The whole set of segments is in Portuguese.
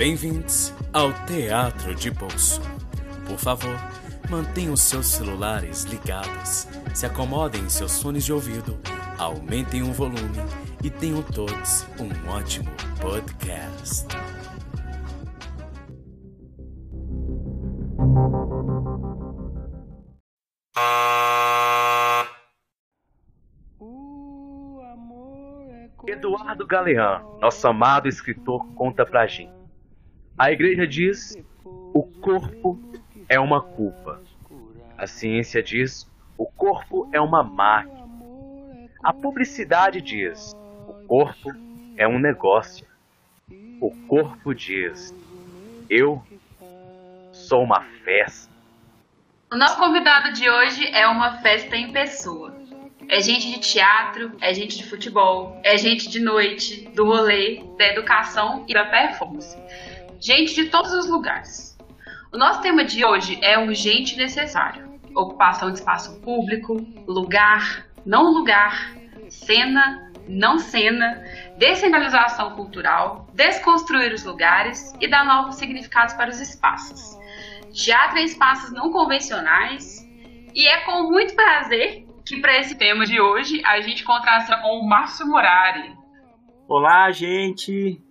Bem-vindos ao Teatro de Bolso. Por favor, mantenham seus celulares ligados, se acomodem em seus fones de ouvido, aumentem o volume e tenham todos um ótimo podcast. Eduardo Galeão, nosso amado escritor, conta pra gente. A igreja diz: o corpo é uma culpa. A ciência diz: o corpo é uma máquina. A publicidade diz: o corpo é um negócio. O corpo diz: eu sou uma festa. O nosso convidado de hoje é uma festa em pessoa. É gente de teatro, é gente de futebol, é gente de noite, do rolê, da educação e da performance. Gente de todos os lugares. O nosso tema de hoje é urgente e necessário. Ocupação de espaço público, lugar, não lugar, cena, não cena, descentralização cultural, desconstruir os lugares e dar novos significados para os espaços. Teatro em espaços não convencionais. E é com muito prazer que para esse tema de hoje a gente contrasta com o Márcio Murari. Olá, gente!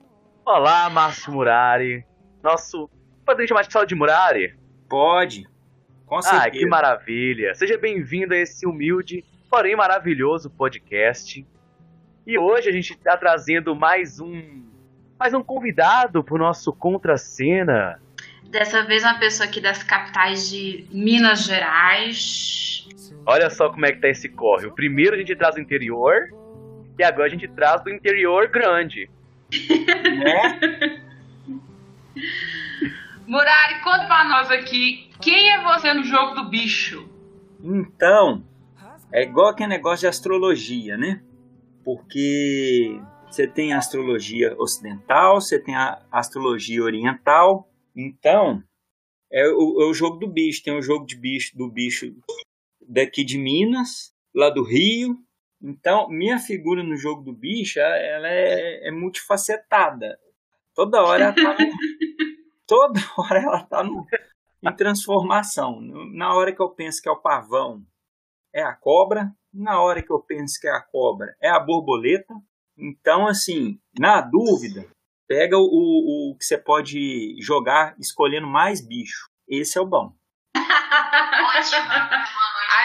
Olá, Márcio Murari. Nosso. Podemos chamar de sala de Murari? Pode, com certeza. Ah, que maravilha! Seja bem-vindo a esse humilde, porém maravilhoso podcast. E hoje a gente está trazendo mais um. Mais um convidado para o nosso Contracena. Dessa vez uma pessoa aqui das capitais de Minas Gerais. Olha só como é que tá esse corre. O primeiro a gente traz do interior e agora a gente traz do interior grande. Né? Murari, conta pra nós aqui, quem é você no jogo do bicho? Então, é igual aquele negócio de astrologia, né? Porque você tem a astrologia ocidental, você tem a astrologia oriental. Então, é o, é o jogo do bicho. Tem o jogo de bicho do bicho daqui de Minas, lá do Rio. Então, minha figura no jogo do bicho, ela é, é multifacetada. Toda hora ela tá no, toda hora ela tá no, em transformação. Na hora que eu penso que é o pavão, é a cobra. Na hora que eu penso que é a cobra, é a borboleta. Então, assim, na dúvida, pega o, o, o que você pode jogar escolhendo mais bicho. Esse é o bom. Ai,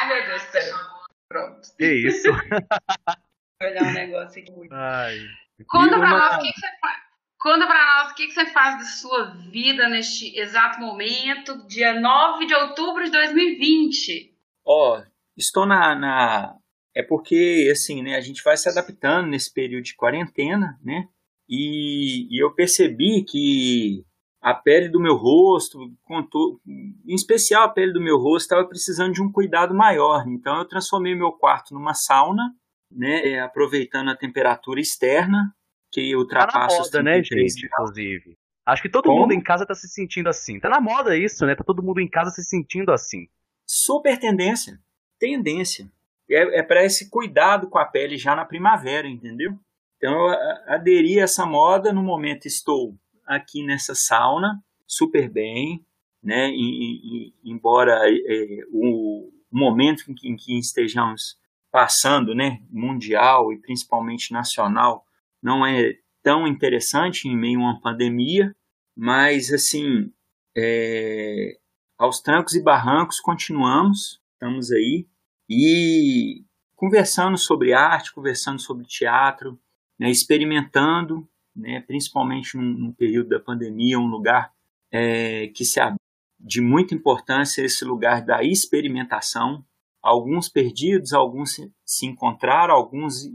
meu Deus do céu. Pronto. Que isso? Vou olhar um negócio aqui. Ai. Conta pra nós o que, que você faz. Conta pra nós o que, que você faz da sua vida neste exato momento, dia 9 de outubro de 2020. Ó, estou na, na. É porque, assim, né, a gente vai se adaptando nesse período de quarentena, né? E, e eu percebi que a pele do meu rosto, contou, em especial a pele do meu rosto, estava precisando de um cuidado maior. Então eu transformei meu quarto numa sauna, né? é, aproveitando a temperatura externa, que Tá ultrapassa os moda, né, 33 gente? Inclusive. Acho que todo Como? mundo em casa tá se sentindo assim. Tá na moda isso, né? Tá todo mundo em casa se sentindo assim. super tendência. Tendência. É, é para esse cuidado com a pele já na primavera, entendeu? Então eu aderi a essa moda no momento estou aqui nessa sauna, super bem, né? E, e- embora é, o momento em que, em que estejamos passando, né, mundial e principalmente nacional, não é tão interessante em meio a uma pandemia, mas assim, é, aos trancos e barrancos continuamos, estamos aí e conversando sobre arte, conversando sobre teatro, né, experimentando, né, principalmente num, num período da pandemia, um lugar é, que se abre de muita importância esse lugar da experimentação. Alguns perdidos, alguns se, se encontraram, alguns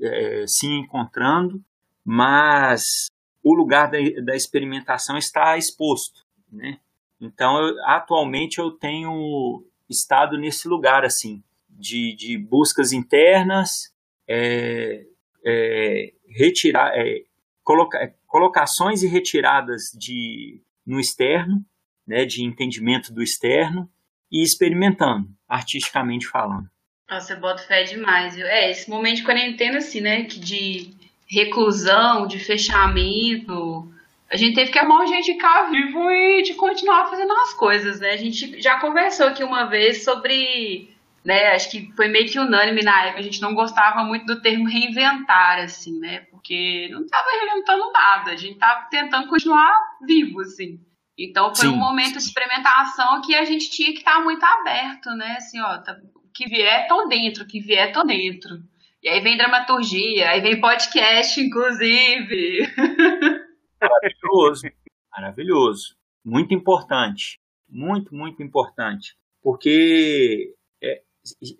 é, se encontrando, mas o lugar da, da experimentação está exposto, né? Então, eu, atualmente eu tenho estado nesse lugar assim de, de buscas internas, é, é, retirar, é, coloca, colocações e retiradas de no externo, né, de entendimento do externo e experimentando, artisticamente falando. Nossa, eu boto fé demais, viu? É, esse momento de quarentena, assim, né? Que de reclusão, de fechamento, a gente teve que amar jeito de ficar vivo e de continuar fazendo as coisas, né? A gente já conversou aqui uma vez sobre, né, acho que foi meio que unânime na época, a gente não gostava muito do termo reinventar, assim, né? Porque não estava reinventando nada, a gente estava tentando continuar vivo, assim. Então foi Sim. um momento de experimentação que a gente tinha que estar muito aberto, né? Assim, ó, tá, o que vier, tô dentro, o que vier, tô dentro. E aí vem dramaturgia, aí vem podcast, inclusive. Maravilhoso, maravilhoso. Muito importante, muito, muito importante. Porque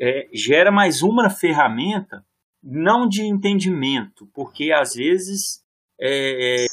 é, é, gera mais uma ferramenta, não de entendimento, porque às vezes é,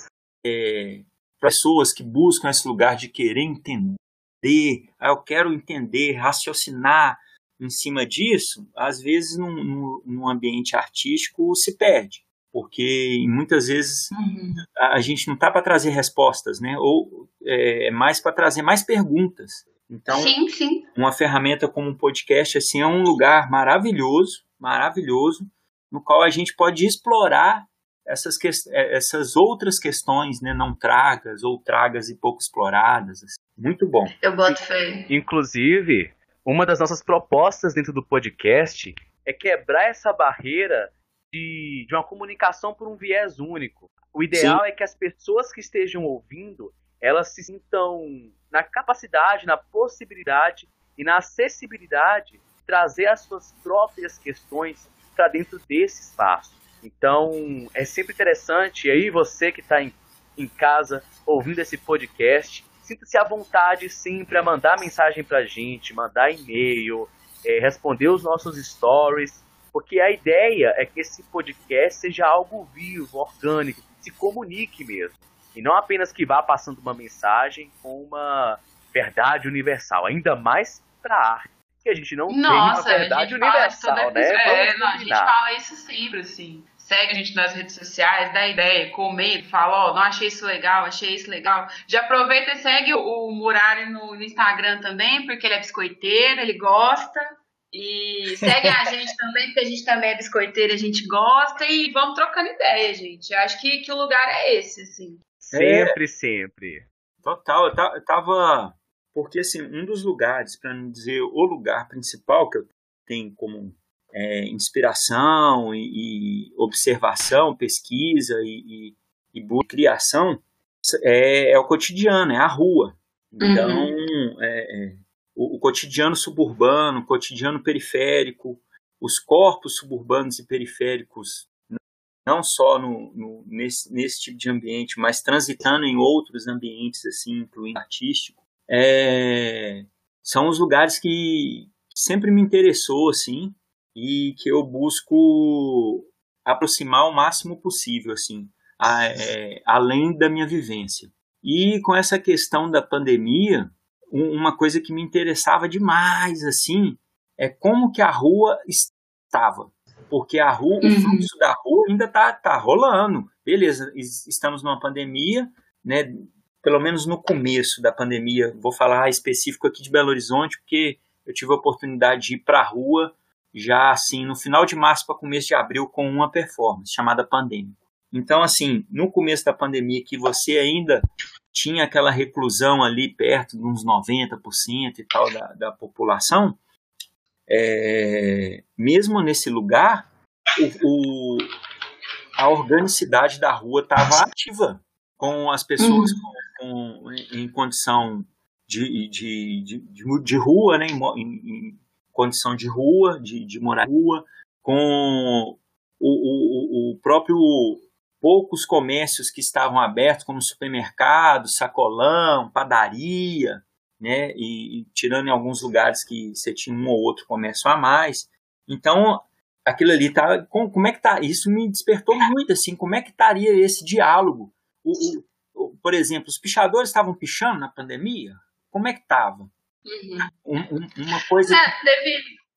é pessoas que buscam esse lugar de querer entender, ah, eu quero entender, raciocinar em cima disso, às vezes num, num ambiente artístico se perde, porque muitas vezes uhum. a, a, gente não está para trazer respostas, né? Ou é, é mais para trazer mais perguntas. Então, sim, sim. uma ferramenta como um podcast assim é um lugar maravilhoso, maravilhoso, no qual a gente pode explorar essas, que, é, essas outras questões, né, não tragas ou tragas e pouco exploradas. Assim. Muito bom. Eu boto fé. Inclusive, uma das nossas propostas dentro do podcast é quebrar essa barreira de, de uma comunicação por um viés único. O ideal Sim. é que as pessoas que estejam ouvindo, elas se sintam na capacidade, na possibilidade e na acessibilidade de trazer as suas próprias questões para dentro desse espaço. Então, é sempre interessante, e aí você que está em, em casa ouvindo esse podcast, sinta-se à vontade sempre a mandar mensagem para a gente, mandar e-mail, é, responder os nossos stories, porque a ideia é que esse podcast seja algo vivo, orgânico, se comunique mesmo. E não apenas que vá passando uma mensagem com uma verdade universal, ainda mais para a arte. Que a gente não Nossa, tem uma verdade universal, né? É, não, a gente fala isso sempre, assim segue a gente nas redes sociais, dá ideia, comenta, fala, ó, oh, não achei isso legal, achei isso legal. Já aproveita e segue o Murari no, no Instagram também, porque ele é biscoiteiro, ele gosta. E segue a gente também, porque a gente também é biscoiteiro, a gente gosta. E vamos trocando ideia, gente. Eu acho que, que o lugar é esse, assim. Sempre, é, sempre. Total, eu tava. Porque, assim, um dos lugares, para não dizer o lugar principal que eu tenho como é, inspiração e, e, observação, pesquisa e, e, e criação é, é, o cotidiano, é a rua. Então, uhum. é, é, o, o, cotidiano suburbano, o cotidiano periférico, os corpos suburbanos e periféricos, não só no, no, nesse, nesse tipo de ambiente, mas transitando em outros ambientes, assim, incluindo artístico, é, são os lugares que sempre me interessou, assim, e que eu busco aproximar o máximo possível, assim, a, é, além da minha vivência. E com essa questão da pandemia, um, uma coisa que me interessava demais, assim, é como que a rua estava. Porque a rua, uhum. o fluxo da rua ainda tá, tá rolando. Beleza, estamos numa pandemia, né? Pelo menos no começo da pandemia, vou falar específico aqui de Belo Horizonte, porque eu tive a oportunidade de ir para a rua já assim no final de março para começo de abril com uma performance chamada Pandêmico. Então, assim, no começo da pandemia que você ainda tinha aquela reclusão ali perto de uns 90% e tal da, da população, é, mesmo nesse lugar, o, o, a organicidade da rua estava ativa, com as pessoas uhum. com, com, em condição de, de, de, de, rua, né, em, em, condição de rua, de, de morar rua, com o, o, o próprio poucos comércios que estavam abertos, como supermercado, sacolão, padaria, né? E, e, tirando em alguns lugares que você tinha um ou outro comércio a mais. Então, aquilo ali tá. Com, como é que tá? Isso me despertou muito, assim, como é que estaria esse diálogo? O, o, por exemplo, os pichadores estavam pichando na pandemia? Como é que estava? Uhum. Um, uma coisa é,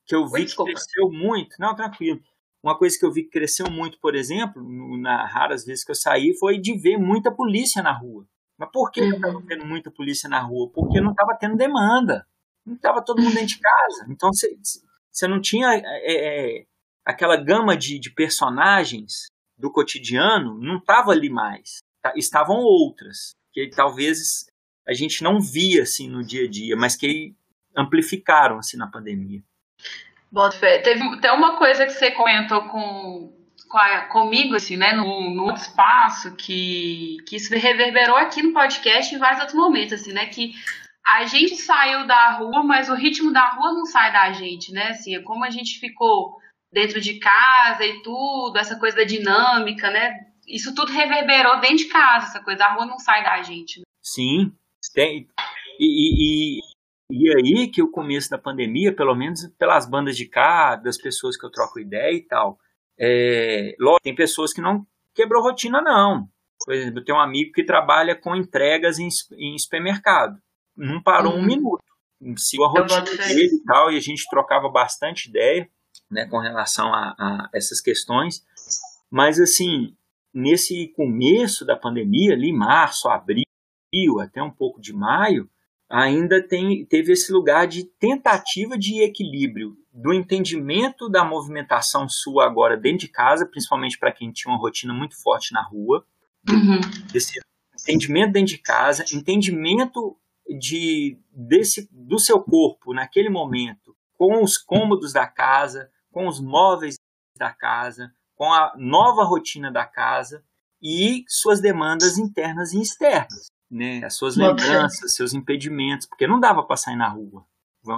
que eu vi que cresceu muito, não, tranquilo. Uma coisa que eu vi que cresceu muito, por exemplo, nas raras vezes que eu saí, foi de ver muita polícia na rua. Mas por que uhum. eu estava tendo muita polícia na rua? Porque não estava tendo demanda. Não estava todo mundo dentro de casa. Então você não tinha é, é, aquela gama de, de personagens do cotidiano, não estava ali mais. estavam outras, que talvez a gente não via assim no dia a dia, mas que amplificaram assim na pandemia. Bota fé. Teve até uma coisa que você comentou com, com a, comigo, assim, né, no, no espaço, que, que isso reverberou aqui no podcast em vários outros momentos, assim, né, que a gente saiu da rua, mas o ritmo da rua não sai da gente, né, assim, é como a gente ficou dentro de casa e tudo, essa coisa da dinâmica, né, isso tudo reverberou dentro de casa, essa coisa, a rua não sai da gente. Né? Sim, tem, e, e, e aí que o começo da pandemia, pelo menos pelas bandas de cá, das pessoas que eu troco ideia e tal, é, lógico, tem pessoas que não quebrou rotina, não. Por exemplo, eu tenho um amigo que trabalha com entregas em, em supermercado. Não parou uhum. um minuto. Sigo a rotina dele e tal, e a gente trocava bastante ideia né, com relação a, a essas questões. Mas, assim, nesse começo da pandemia, ali, março, abril, até um pouco de maio, ainda tem, teve esse lugar de tentativa de equilíbrio do entendimento da movimentação sua agora dentro de casa, principalmente para quem tinha uma rotina muito forte na rua, uhum. esse entendimento dentro de casa, entendimento de desse do seu corpo naquele momento, com os cômodos da casa, com os móveis da casa, com a nova rotina da casa e suas demandas internas e externas né, as suas lembranças, seus impedimentos, porque não dava para sair na rua,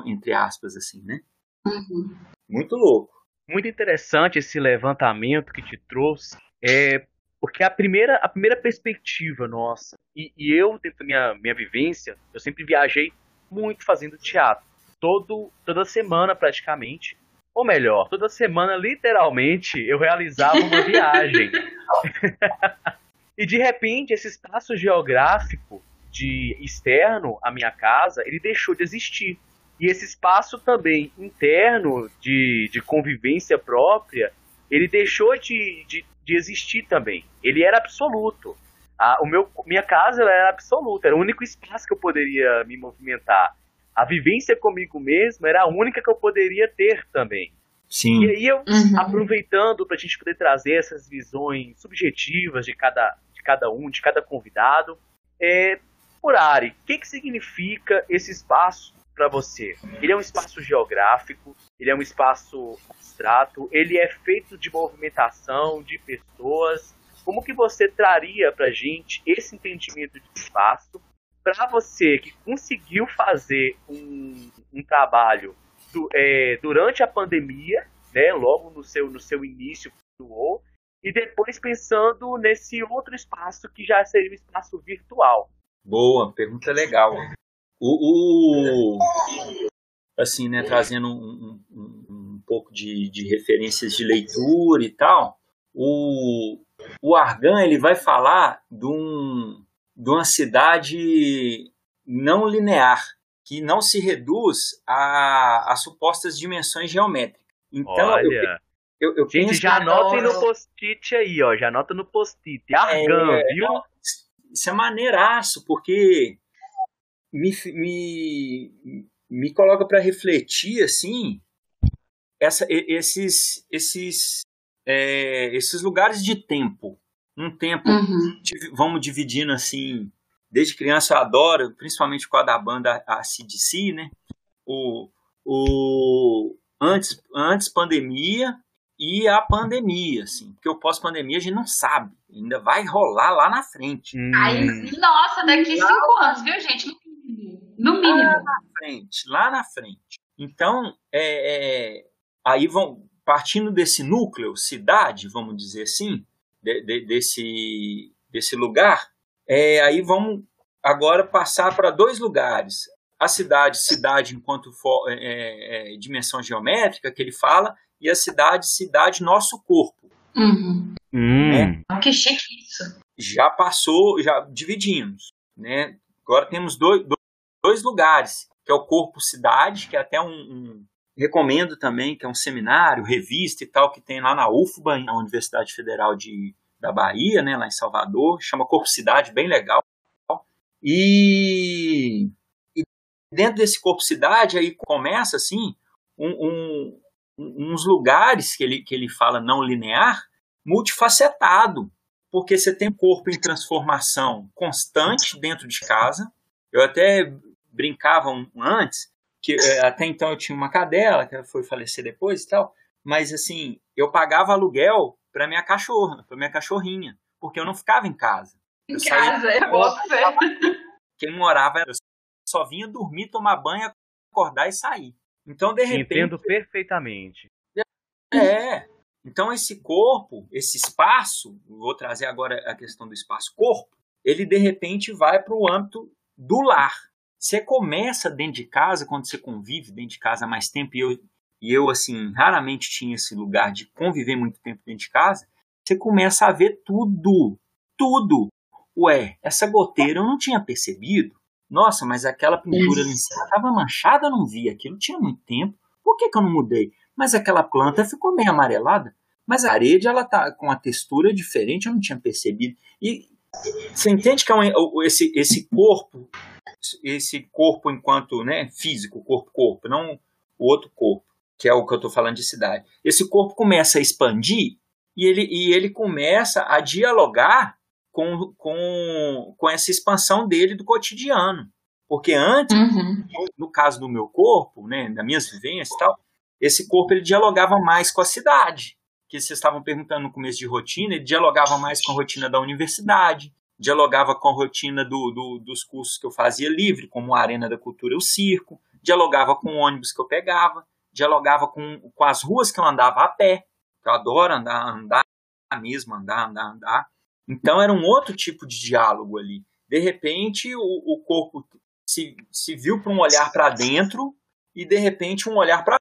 entre aspas, assim, né? Uhum. Muito louco. Muito interessante esse levantamento que te trouxe, é porque a primeira, a primeira perspectiva nossa, e, e eu, dentro da minha, minha vivência, eu sempre viajei muito fazendo teatro, todo, toda semana praticamente, ou melhor, toda semana, literalmente, eu realizava uma viagem. E de repente, esse espaço geográfico de externo à minha casa, ele deixou de existir. E esse espaço também interno de, de convivência própria, ele deixou de, de, de existir também. Ele era absoluto. A, o meu, minha casa era absoluta, era o único espaço que eu poderia me movimentar. A vivência comigo mesmo era a única que eu poderia ter também. Sim. E aí eu, uhum. aproveitando para a gente poder trazer essas visões subjetivas de cada, cada um, de cada convidado. É, Ari, o que, que significa esse espaço para você? Ele é um espaço geográfico, ele é um espaço abstrato, ele é feito de movimentação, de pessoas. Como que você traria para gente esse entendimento de espaço para você que conseguiu fazer um, um trabalho do, é, durante a pandemia, né, logo no seu, no seu início do e depois pensando nesse outro espaço que já seria o espaço virtual. Boa, pergunta legal. O, o assim, né, trazendo um, um, um pouco de, de, referências de leitura e tal, o, o Argan ele vai falar de, um, de uma cidade não linear, que não se reduz a, a supostas dimensões geométricas. Então, Olha. Eu, eu, Gente, já anotem no post-it aí, ó. Já anota no post-it. Argan, é, viu? Isso é maneiraço, porque me, me, me coloca para refletir, assim, essa, esses, esses, é, esses lugares de tempo. Um tempo, uhum. vamos dividindo assim, desde criança eu adoro, principalmente com a da banda ACDC, né? O, o, antes, antes pandemia, e a pandemia, assim, porque o pós-pandemia a gente não sabe, ainda vai rolar lá na frente. Hum. Aí, nossa, daqui lá cinco anos, viu, gente? No mínimo. Lá na frente, lá na frente. Então, é, é, aí vão, partindo desse núcleo, cidade, vamos dizer assim, de, de, desse, desse lugar, é, aí vamos agora passar para dois lugares. A cidade, cidade enquanto for, é, é, é dimensão geométrica, que ele fala, e a cidade, cidade, nosso corpo. Uhum. Hum. Né? Que chique isso. Já passou, já dividimos. Né? Agora temos dois, dois lugares, que é o corpo cidade, que é até um, um recomendo também, que é um seminário, revista e tal, que tem lá na UFBA, na Universidade Federal de, da Bahia, né, lá em Salvador, chama Corpo Cidade, bem legal. E dentro desse Corpo Cidade, aí começa assim, um, um, uns lugares que ele, que ele fala não linear, multifacetado. porque você tem corpo em transformação constante dentro de casa. Eu até brincava antes, que é, até então eu tinha uma cadela, que foi falecer depois e tal, mas assim, eu pagava aluguel para minha cachorra, para minha cachorrinha, porque eu não ficava em casa. Em eu casa, é bom Quem morava, eu só vinha dormir, tomar banho, acordar e sair. Então, de repente. Entendo perfeitamente. É. Então, esse corpo, esse espaço, vou trazer agora a questão do espaço-corpo, ele de repente vai para o âmbito do lar. Você começa dentro de casa, quando você convive dentro de casa há mais tempo, e eu, e eu assim, raramente tinha esse lugar de conviver muito tempo dentro de casa, você começa a ver tudo, tudo. Ué, essa goteira eu não tinha percebido. Nossa, mas aquela pintura ali estava manchada, eu não vi. Aquilo tinha muito tempo. Por que, que eu não mudei? Mas aquela planta ficou meio amarelada. Mas a parede ela tá com uma textura diferente, eu não tinha percebido. E você entende que é um, esse, esse corpo, esse corpo enquanto né, físico, corpo-corpo, não o outro corpo, que é o que eu estou falando de cidade. Esse corpo começa a expandir e ele, e ele começa a dialogar com, com, com essa expansão dele do cotidiano. Porque antes, uhum. no, caso do meu corpo, né, das minhas vivências e tal, esse corpo ele dialogava mais com a cidade que vocês estavam perguntando no começo de rotina, ele dialogava mais com a rotina da universidade, dialogava com a rotina do, do, dos cursos que eu fazia livre, como a Arena da Cultura e o Circo, dialogava com o ônibus que eu pegava, dialogava com, com as ruas que eu andava a pé, que eu adoro andar, andar mesmo, andar, andar, andar. Então era um outro tipo de diálogo ali. De repente o, o corpo se, se viu para um olhar para dentro e de repente um olhar para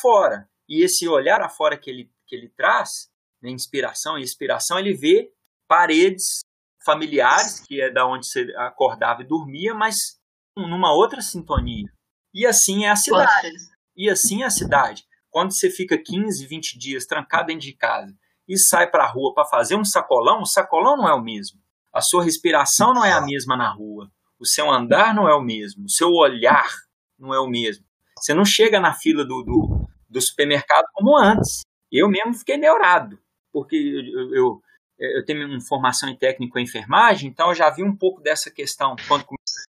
fora. E esse olhar afora que ele que ele traz, né, inspiração e inspiração, ele vê paredes familiares, que é da onde você acordava e dormia, mas numa outra sintonia. E assim é a cidade. E assim é a cidade. Quando você fica 15, 20 dias trancado dentro de casa e sai para a rua para fazer um sacolão, o sacolão não é o mesmo. A sua respiração não é a mesma na rua. O seu andar não é o mesmo. O seu olhar não é o mesmo. Você não chega na fila do, do, do supermercado como antes. Eu mesmo fiquei neurado, porque eu, eu, eu tenho uma formação em técnico em enfermagem, então eu já vi um pouco dessa questão quando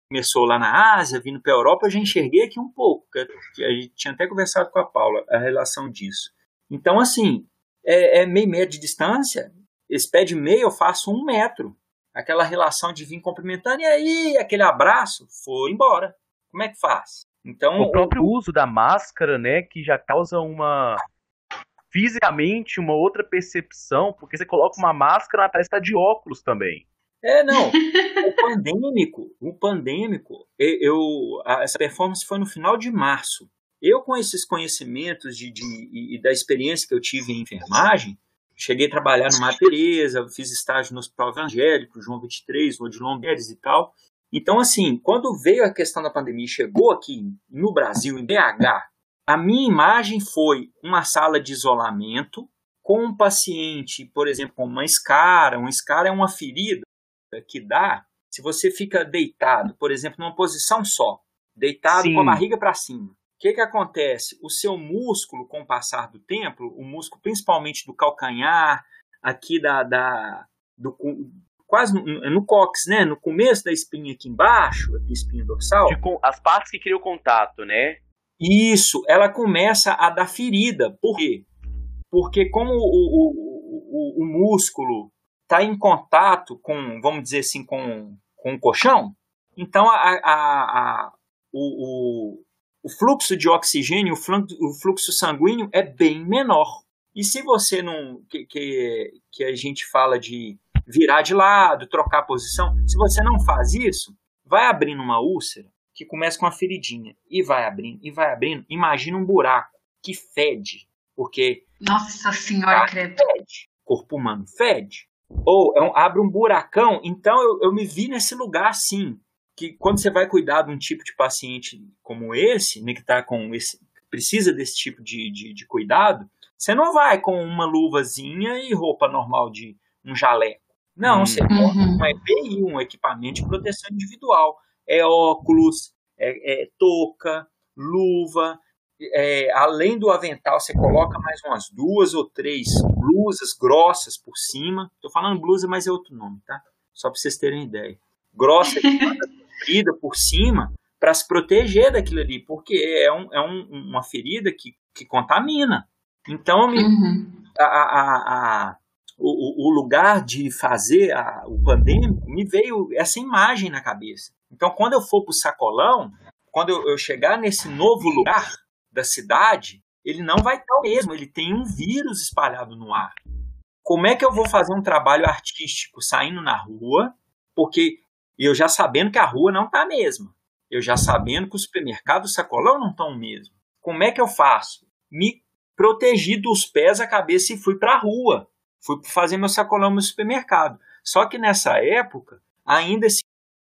começou lá na Ásia, vindo para a Europa, eu já enxerguei aqui um pouco, a gente tinha até conversado com a Paula a relação disso. Então, assim, é, é meio metro de distância, esse pé de meio eu faço um metro. Aquela relação de vir cumprimentando, e aí, aquele abraço, foi embora. Como é que faz? Então, o próprio o... uso da máscara, né, que já causa uma fisicamente uma outra percepção, porque você coloca uma máscara, parece estar tá de óculos também. É, não. o pandêmico, o pandêmico, eu, essa performance foi no final de março. Eu, com esses conhecimentos de, de, e da experiência que eu tive em enfermagem, cheguei a trabalhar no Teresa, fiz estágio no Hospital Evangélico, João 23, Odilon Beres e tal. Então, assim, quando veio a questão da pandemia, chegou aqui no Brasil, em BH, a minha imagem foi uma sala de isolamento com um paciente, por exemplo, com uma escara. Uma escara é uma ferida que dá se você fica deitado, por exemplo, numa posição só, deitado Sim. com a barriga para cima. O que, que acontece? O seu músculo, com o passar do tempo, o músculo principalmente do calcanhar, aqui da, da do, quase no, no cóccix, né? No começo da espinha aqui embaixo, aqui espinha dorsal. De, as partes que criam contato, né? Isso, ela começa a dar ferida. Por quê? Porque como o, o, o, o músculo está em contato com, vamos dizer assim, com, com o colchão, então a, a, a o, o, fluxo de oxigênio, o fluxo, o fluxo sanguíneo é bem menor. E se você não. Que, que, que a gente fala de virar de lado, trocar posição, se você não faz isso, vai abrindo uma úlcera que começa com uma feridinha e vai abrindo, e vai abrindo. Imagina um buraco que fede, porque. Nossa Senhora, credo. Fede. Corpo humano fede. Ou é um, abre um buracão. Então eu, eu me vi nesse lugar assim. Que quando você vai cuidar de um tipo de paciente como esse, né, que tá com esse, precisa desse tipo de, de, de cuidado, você não vai com uma luvazinha e roupa normal de um jaleco. Não, hum. você coloca uhum. um EPI, um equipamento de proteção individual é óculos, é, é touca, luva, é, além do avental, você coloca mais umas duas ou três blusas grossas por cima. Tô falando blusa, mas é outro nome, tá? Só para vocês terem ideia. Grossa comprida por cima para se proteger daquilo ali, porque é, um, é um, uma ferida que, que contamina. Então, uhum. a, a, a, o, o, lugar de fazer o pandêmico me veio essa imagem na cabeça. Então, quando eu for para o sacolão, quando eu, eu chegar nesse novo lugar da cidade, ele não vai estar o mesmo, ele tem um vírus espalhado no ar. Como é que eu vou fazer um trabalho artístico saindo na rua, porque eu já sabendo que a rua não está a mesma, eu já sabendo que o supermercado e o sacolão não estão o mesmo. Como é que eu faço? Me protegi dos pés à cabeça e fui para a rua. Fui fazer meu sacolão no supermercado. Só que nessa época, ainda esse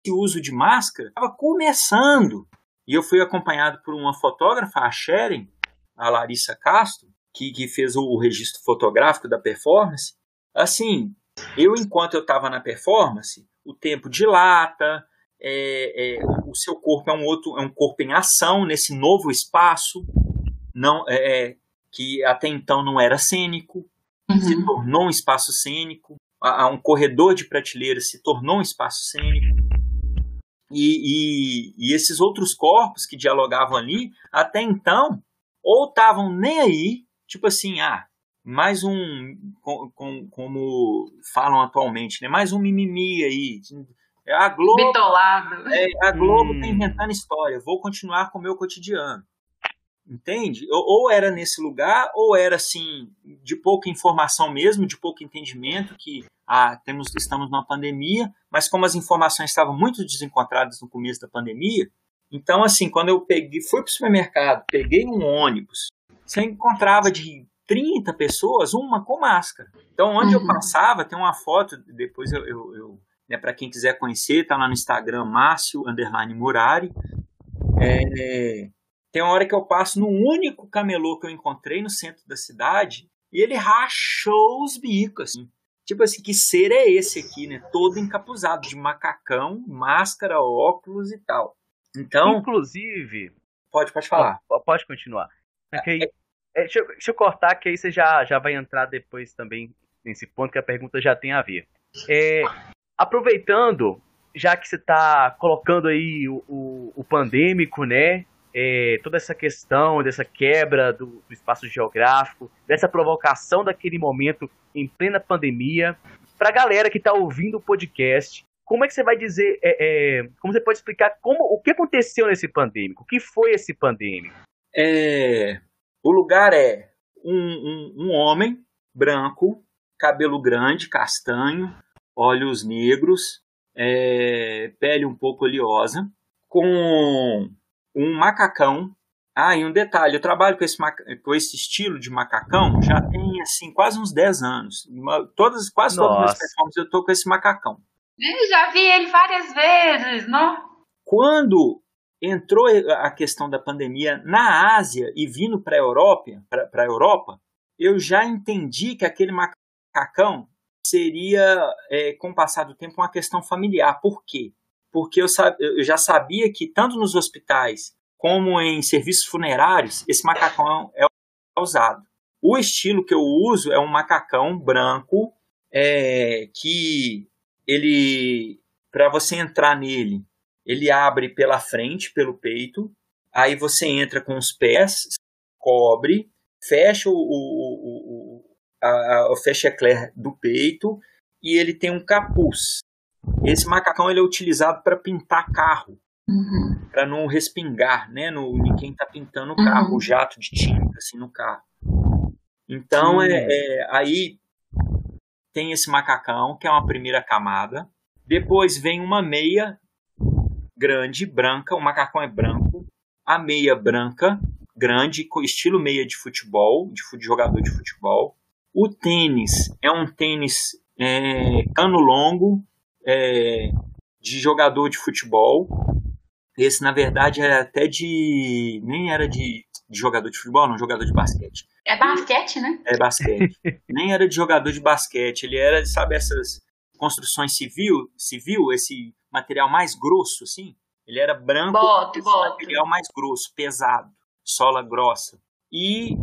uso de máscara estava começando. E eu fui acompanhado por uma fotógrafa, a Sharon, a Larissa Castro, que, que fez o registro fotográfico da performance. Assim, eu, enquanto eu estava na performance, o tempo dilata, é, é, o seu corpo é um outro, é um corpo em ação nesse novo espaço, não é, é que até então não era cênico, uhum. se tornou um espaço cênico. A, a um corredor de prateleira se tornou um espaço cênico. E, e, e esses outros corpos que dialogavam ali, até então, ou estavam nem aí, tipo assim, ah, mais um, com, com, como falam atualmente, né? mais um mimimi aí. A Globo, Bitolado. É, a Globo hum. tá inventando história, vou continuar com o meu cotidiano. Entende? Ou, ou, era nesse lugar, ou era assim, de pouca informação mesmo, de pouco entendimento, que ah, temos, estamos numa pandemia, mas como as informações estavam muito desencontradas no começo da pandemia, então assim, quando eu peguei, fui para o supermercado, peguei um ônibus, você encontrava de 30 pessoas, uma com máscara. Então, onde uhum. eu passava, tem uma foto, depois eu, eu, eu né, para quem quiser conhecer, tá lá no Instagram, Márcio, underline Murari. É, tem uma hora que eu passo no único camelô que eu encontrei no centro da cidade e ele rachou os bicos, assim. Tipo assim, que ser é esse aqui, né? Todo encapuzado, de macacão, máscara, óculos e tal. Então. Inclusive. Pode, pode falar. Pode continuar. Okay. É, é, deixa, eu, deixa, eu, cortar, que aí você já, já vai entrar depois também nesse ponto que a pergunta já tem a ver. É, aproveitando, já que você está colocando aí o, o, o pandêmico, né? é, toda essa questão dessa quebra do, do, espaço geográfico, dessa provocação daquele momento em plena pandemia. Para a galera que está ouvindo o podcast, como é que você vai dizer, é, é, como você pode explicar como, o que aconteceu nesse pandêmico? O que foi esse pandêmico? É, o lugar é um, um, um homem branco, cabelo grande, castanho, olhos negros, é, pele um pouco oleosa, com um macacão. Ah, e um detalhe, eu trabalho com esse, com esse estilo de macacão já tem assim quase uns 10 anos. Todas, quase Nossa. todas as performances eu tô com esse macacão. Eu já vi ele várias vezes, não? Quando entrou a questão da pandemia na Ásia e vindo para a Europa, para Europa, eu já entendi que aquele macacão seria, é, com o passar do tempo, uma questão familiar. Por quê? porque eu, eu já sabia que tanto nos hospitais como em serviços funerários, esse macacão é usado. O estilo que eu uso é um macacão branco é, que ele, para você entrar nele, ele abre pela frente, pelo peito, aí você entra com os pés, cobre, fecha o, o, o, a, o fecha eclair do peito e ele tem um capuz. Esse macacão ele é utilizado para pintar carro, uhum. para não respingar, né, no em quem está pintando o carro, uhum. o jato de tinta assim no carro. Então é, é, aí tem esse macacão que é uma primeira camada. Depois vem uma meia grande, branca. O macacão é branco. A meia branca, grande, estilo meia de futebol, de jogador de futebol. O tênis é um tênis é, cano longo, é, de jogador de futebol. Esse, na verdade, era até de. Nem era de, de jogador de futebol, não, jogador de basquete. É basquete, né? É basquete. Nem era de jogador de basquete. Ele era, sabe, essas construções civil, civil, esse material mais grosso, assim. Ele era branco, boto, esse boto. material mais grosso, pesado. sola grossa e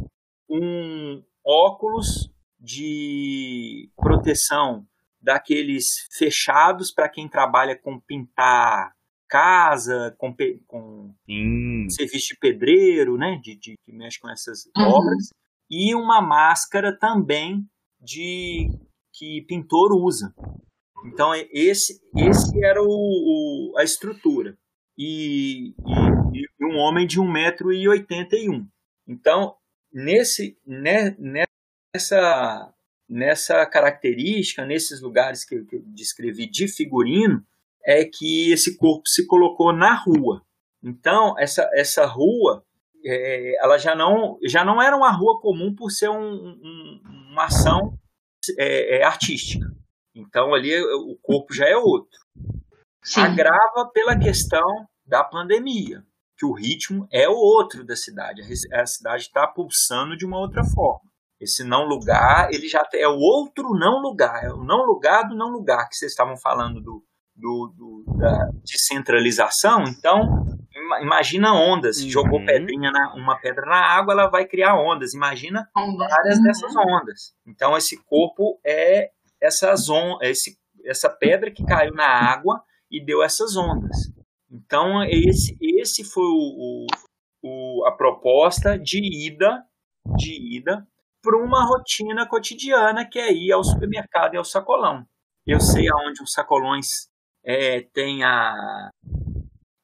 um óculos de proteção daqueles fechados para quem trabalha com pintar casa, com, com serviço de pedreiro, né, de, de, que mexe com essas uhum. obras, e uma máscara também de que pintor usa. Então esse esse era o, o a estrutura e, e, e, um homem de 1,81m. Então nesse né, nessa nessa característica nesses lugares que, que eu descrevi de figurino é que esse corpo se colocou na rua. Então, essa, essa rua, é, ela já não, já não era uma rua comum por ser um, um, uma ação é, é, artística. Então, ali o corpo já é outro. Sim. Agrava pela questão da pandemia, que o ritmo é o outro da cidade. A cidade está pulsando de uma outra forma. Esse não lugar, ele já é o outro não lugar, é o não lugar do não lugar que vocês estavam falando do, do, do, da descentralização, então imagina ondas. Uhum. Jogou pedrinha na, uma pedra na água, ela vai criar ondas. Imagina várias uhum. dessas ondas. Então esse corpo é essas on, esse, essa pedra que caiu na água e deu essas ondas. Então esse, esse foi o, o, a proposta de ida de ida para uma rotina cotidiana que é ir ao supermercado e ao sacolão. Eu sei aonde os sacolões é, tem a,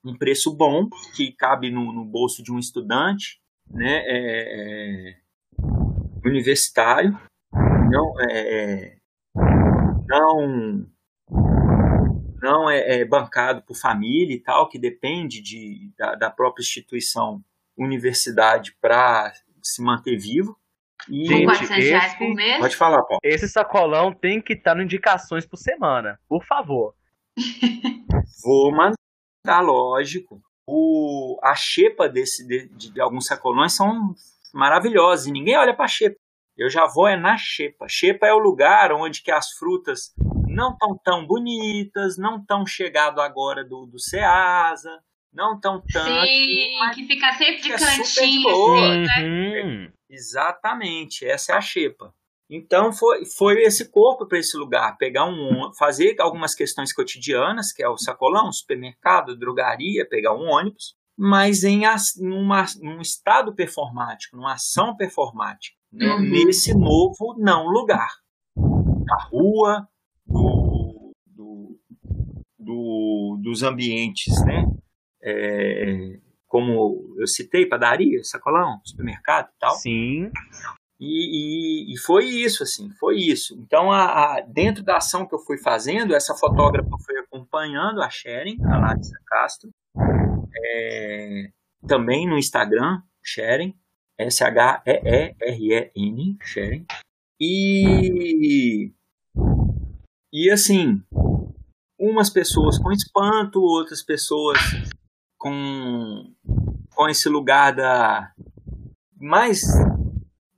um preço bom, que cabe no, no bolso de um estudante né, é, é, universitário, não, é, é não, não é, é, bancado por família e tal, que depende de, da, da própria instituição universidade para se manter vivo. E, Gente, esse, Pode falar, Paulo. Esse sacolão tem que estar no indicações por semana, por favor. Vou mandar, lógico. O, a xepa desse, de, de alguns sacolões são maravilhosas e ninguém olha para a xepa. Eu já vou é na xepa. Xepa é o lugar onde que as frutas não estão tão bonitas, não estão chegado agora do, do Ceasa, não estão tanto. Sim, que fica sempre de cantinho. Assim, né? Uhum. Exatamente, essa é a xepa. Então foi, foi esse corpo para esse lugar, pegar um fazer algumas questões cotidianas, que é o sacolão, supermercado, drogaria, pegar um ônibus, mas em uma, num estado performático, numa ação performática, né? uhum. nesse novo não lugar, da rua, do, do, do, dos ambientes, né? É, como eu citei, padaria, sacolão, supermercado e tal. Sim. E, e, e, foi isso, assim, foi isso. Então, a, a, dentro da ação que eu fui fazendo, essa fotógrafa foi acompanhando a Sharing, a Larissa Castro, é, também no Instagram, Sharing, S-H-E-E-R-E-N, Sharing. E, e assim, umas pessoas com espanto, outras pessoas com, com esse lugar da mais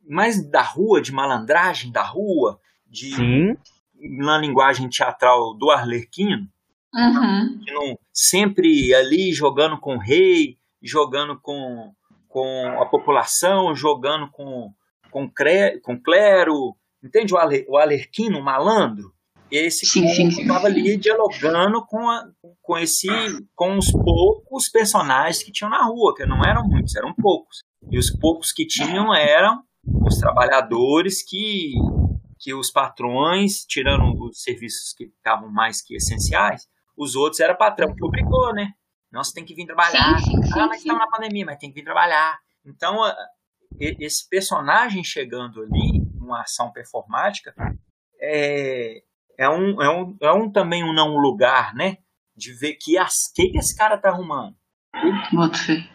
mais da rua, de malandragem da rua, de Sim. na linguagem teatral do Arlequino, uhum. não, sempre ali jogando com o rei, jogando com, com a população, jogando com, com, cre, com clero, entende? O, Ale, o Alerquino, o malandro, esse sim, estava ali dialogando com, a, com, esse, com os poucos personagens que tinham na rua, que não eram muitos, eram poucos. E os poucos que tinham eram os trabalhadores que, que os patrões, tirando os serviços que estavam mais que essenciais, os outros era patrão que obrigou, né? Nossa, tem que vir trabalhar. Sim, sim, ah, mas estamos na pandemia, mas tem que vir trabalhar. Então, esse personagem chegando ali, numa ação performática, é, é, um, é, um, é um também um não lugar, né? De ver que as, que, que esse cara tá arrumando.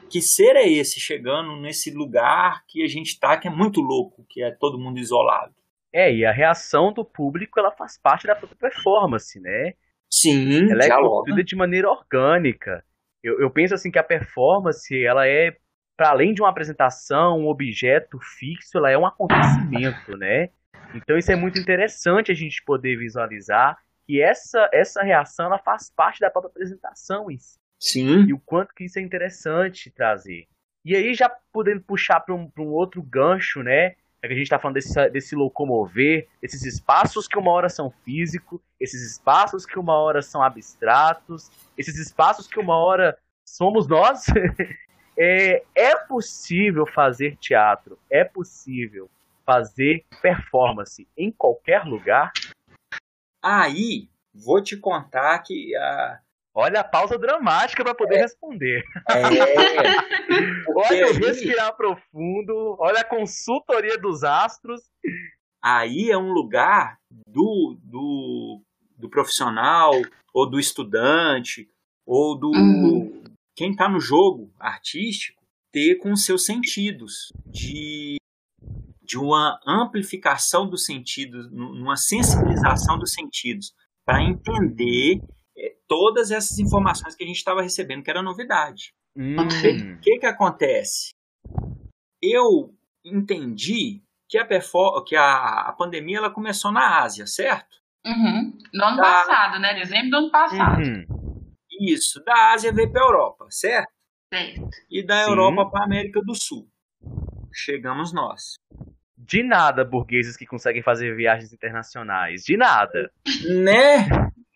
Que ser é esse chegando nesse lugar que a gente tá, que é muito louco, que é todo mundo isolado? É, e a reação do público, ela faz parte da própria performance, né? Sim, Ela é construída de maneira orgânica. Eu, eu penso assim que a performance, ela é, para além de uma apresentação, um objeto fixo, ela é um acontecimento, né? Então isso é muito interessante a gente poder visualizar que essa, essa reação ela faz parte da própria apresentação em si. Sim. E o quanto que isso é interessante trazer. E aí, já podendo puxar para um, um outro gancho, né? É que a gente está falando desse, desse locomover, esses espaços que uma hora são físicos, esses espaços que uma hora são abstratos, esses espaços que uma hora somos nós. é, é possível fazer teatro, é possível fazer performance em qualquer lugar? Aí, vou te contar que a, Olha a pausa dramática para poder é. responder. É. olha o respirar profundo, olha a consultoria dos astros. Aí é um lugar do, do, do profissional, ou do estudante, ou do uhum. quem está no jogo artístico, ter com seus sentidos, de, de uma amplificação dos sentidos, uma sensibilização dos sentidos, para entender todas essas informações que a gente estava recebendo, que era novidade. Hum. O que, que acontece? Eu entendi que a, que a, a pandemia ela começou na Ásia, certo? Uhum. No ano da... passado, né? Dezembro do ano passado. Uhum. Isso, da Ásia veio para a Europa, certo? Certo. E da Sim. Europa para a América do Sul. Chegamos nós. De nada, burgueses que conseguem fazer viagens internacionais. De nada. Né?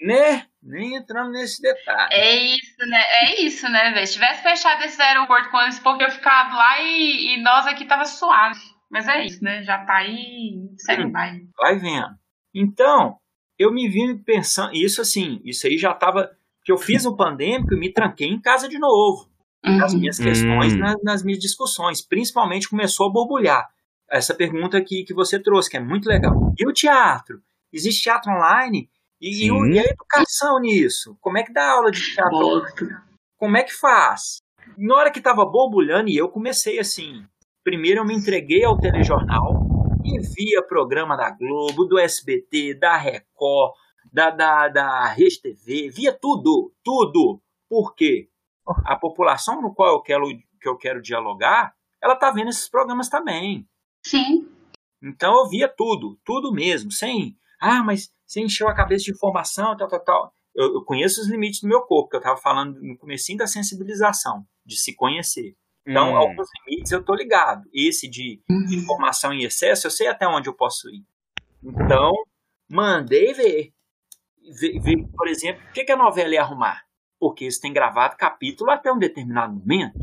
Né? Nem entramos nesse detalhe. É isso, né? É isso, né, velho? Se tivesse fechado esse aeroporto quando esse povo tinha ficado lá e, e, nós aqui tava suave. Mas é isso, né? Já tá aí, segue hum, vai. Vai vendo. Então, eu me vi pensando, isso assim, isso aí já tava. Que eu fiz um pandêmico e me tranquei em casa de novo. Uhum. Nas minhas questões, uhum. nas, nas minhas discussões. Principalmente começou a borbulhar. Essa pergunta aqui que você trouxe, que é muito legal. E o teatro? Existe teatro online? E, e, e, a educação nisso? Como é que dá aula de teatro? Como é que faz? Na hora que estava borbulhando, e eu comecei assim. Primeiro eu me entreguei ao telejornal e via programa da Globo, do SBT, da Record, da, da, da Rede TV, via tudo, tudo. Por quê? A população no qual eu quero, que eu quero dialogar, ela está vendo esses programas também. Sim. Então eu via tudo, tudo mesmo, sem, ah, mas você encheu a cabeça de informação, tal, tal, tal. Eu, eu conheço os limites do meu corpo, que eu estava falando no começo da sensibilização, de se conhecer. Então, hum. alguns limites eu tô ligado. Esse de uhum. informação em excesso, eu sei até onde eu posso ir. Então, mandei ver. ver, ver por exemplo, o que, que a novela ia arrumar? Porque eles têm gravado capítulo até um determinado momento.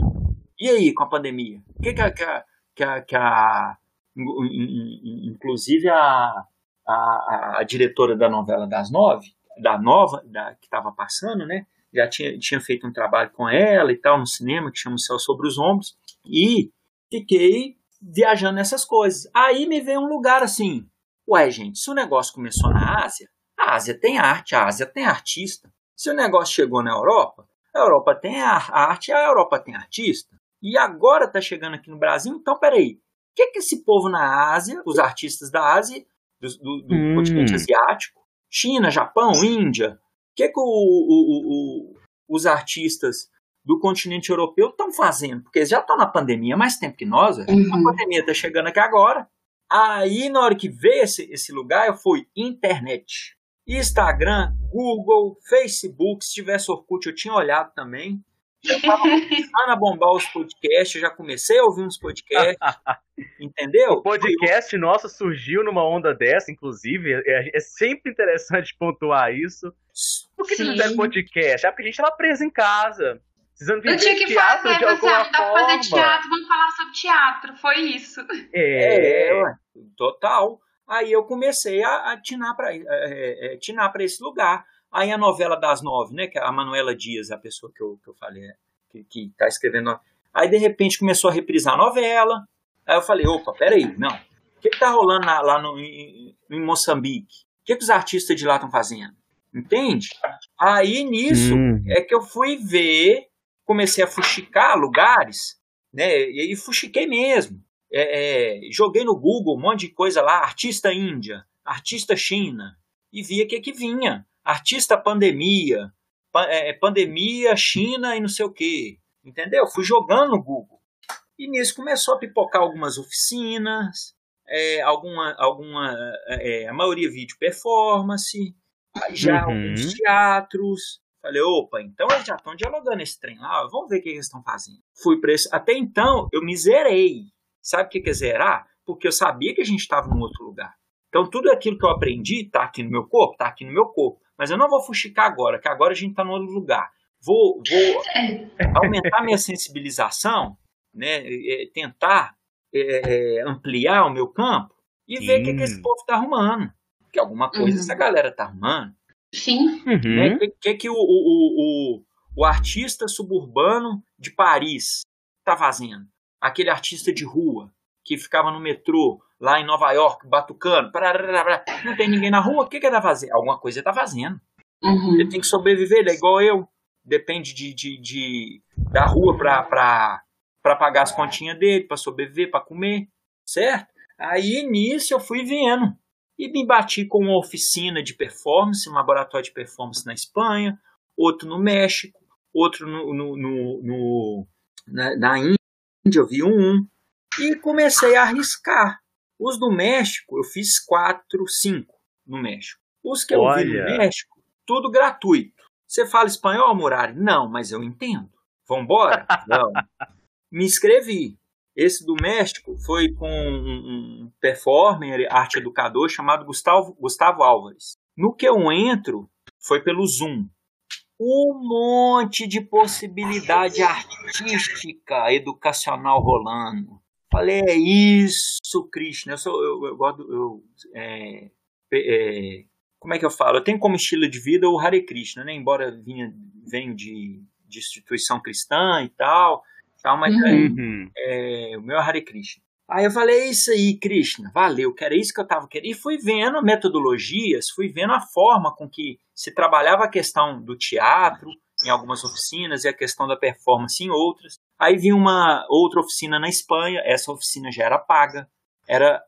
E aí, com a pandemia? O que, que, a, que, a, que a. Inclusive a a, a, diretora da novela das nove, da nova, da, que estava passando, né? Já tinha, tinha feito um trabalho com ela e tal no cinema, que chama O Céu Sobre os Ombros, e fiquei viajando nessas coisas. Aí me veio um lugar assim, ué, gente, se o negócio começou na Ásia, a Ásia tem arte, a Ásia tem artista. Se o negócio chegou na Europa, a Europa tem a arte, a Europa tem artista. E agora está chegando aqui no Brasil, então peraí, o que, que esse povo na Ásia, os artistas da Ásia, do, do, do hum. continente asiático, China, Japão, Índia. O que, é que o, o, o, os artistas do continente europeu estão fazendo? Porque eles já estão na pandemia há mais tempo que nós. Uhum. A pandemia está chegando aqui agora. Aí, na hora que veio esse, esse lugar, eu fui internet. Instagram, Google, Facebook, se tivesse Orkut eu tinha olhado também. Já estava começando a bombar os podcasts, eu já comecei a ouvir uns podcasts, entendeu? O podcast eu... nosso surgiu numa onda dessa, inclusive, é, é sempre interessante pontuar isso. Por que Sim. você não tem podcast? É porque a gente estava preso em casa. Precisando eu tinha que fazer, de assim, dá pra fazer teatro, vamos falar sobre teatro, foi isso. É, é total. Aí eu comecei a, a tinar para é, é, é, esse lugar. Aí a novela das nove, né? Que é a Manuela Dias, a pessoa que eu, que eu falei, que, que tá escrevendo. Aí de repente começou a reprisar a novela. Aí eu falei, opa, peraí, não. O que, que tá rolando lá, lá no, em, em, Moçambique? O que, que os artistas de lá estão fazendo? Entende? Aí nisso hum. é que eu fui ver, comecei a fuxicar lugares, né? E aí fuxiquei mesmo. É, é, joguei no Google um monte de coisa lá, artista Índia, artista China, e via o que, que vinha artista pandemia, é, pandemia, China e não sei o que. Entendeu? Fui jogando no Google. E nisso começou a pipocar algumas oficinas, é, alguma, alguma é, a maioria vídeo performance, já uhum. alguns teatros. Falei, opa, então eles já estão dialogando esse trem lá, vamos ver o que eles estão fazendo. Fui para esse. Até então, eu me zerei. Sabe o que é zerar? Porque eu sabia que a gente estava em outro lugar. Então, tudo aquilo que eu aprendi está aqui no meu corpo, está aqui no meu corpo. Mas eu não vou fuxicar agora, que agora a gente está em outro lugar. Vou, vou aumentar minha sensibilização, né, tentar é, ampliar o meu campo e Sim. ver o que, que esse povo está arrumando. Que alguma coisa uhum. essa galera está arrumando. Sim. Uhum. Né? O que, que, que o, o, o, o artista suburbano de Paris está fazendo? Aquele artista de rua que ficava no metrô lá em Nova York, batucando, não tem ninguém na rua, o que, que ele tá fazendo? Alguma coisa ele tá fazendo. Uhum. Ele tem que sobreviver, ele é igual eu. Depende de, de, de da rua pra pagar as continhas dele, para sobreviver, para comer, certo? Aí nisso eu fui vendo. E me bati com uma oficina de performance, um laboratório de performance na Espanha, outro no México, outro no, no, no, no na, na Índia, eu vi um, e comecei a arriscar. Os do México, eu fiz quatro, cinco no México. Os que eu Olha. vi no México, tudo gratuito. Você fala espanhol, Murari? Não, mas eu entendo. Vambora? Não. Me inscrevi. Esse do México foi com um, performer, arte educador chamado Gustavo, Gustavo Álvares. No que eu entro, foi pelo Zoom. Um monte de possibilidade artística, educacional rolando. Falei, é isso, Krishna. Eu, sou, eu, eu gosto. Eu, é, é, como é que eu falo? Eu tenho como estilo de vida o Hare Krishna, né? Embora vinha, venho de, de instituição cristã e tal, tal mas uhum. é, é, o meu é Hare Krishna. Aí eu falei, é isso aí, Krishna, valeu, que era isso que eu estava querendo. E fui vendo metodologias, fui vendo a forma com que se trabalhava a questão do teatro em algumas oficinas e a questão da performance em outras. Aí vi uma outra oficina na Espanha, essa oficina já era paga, era,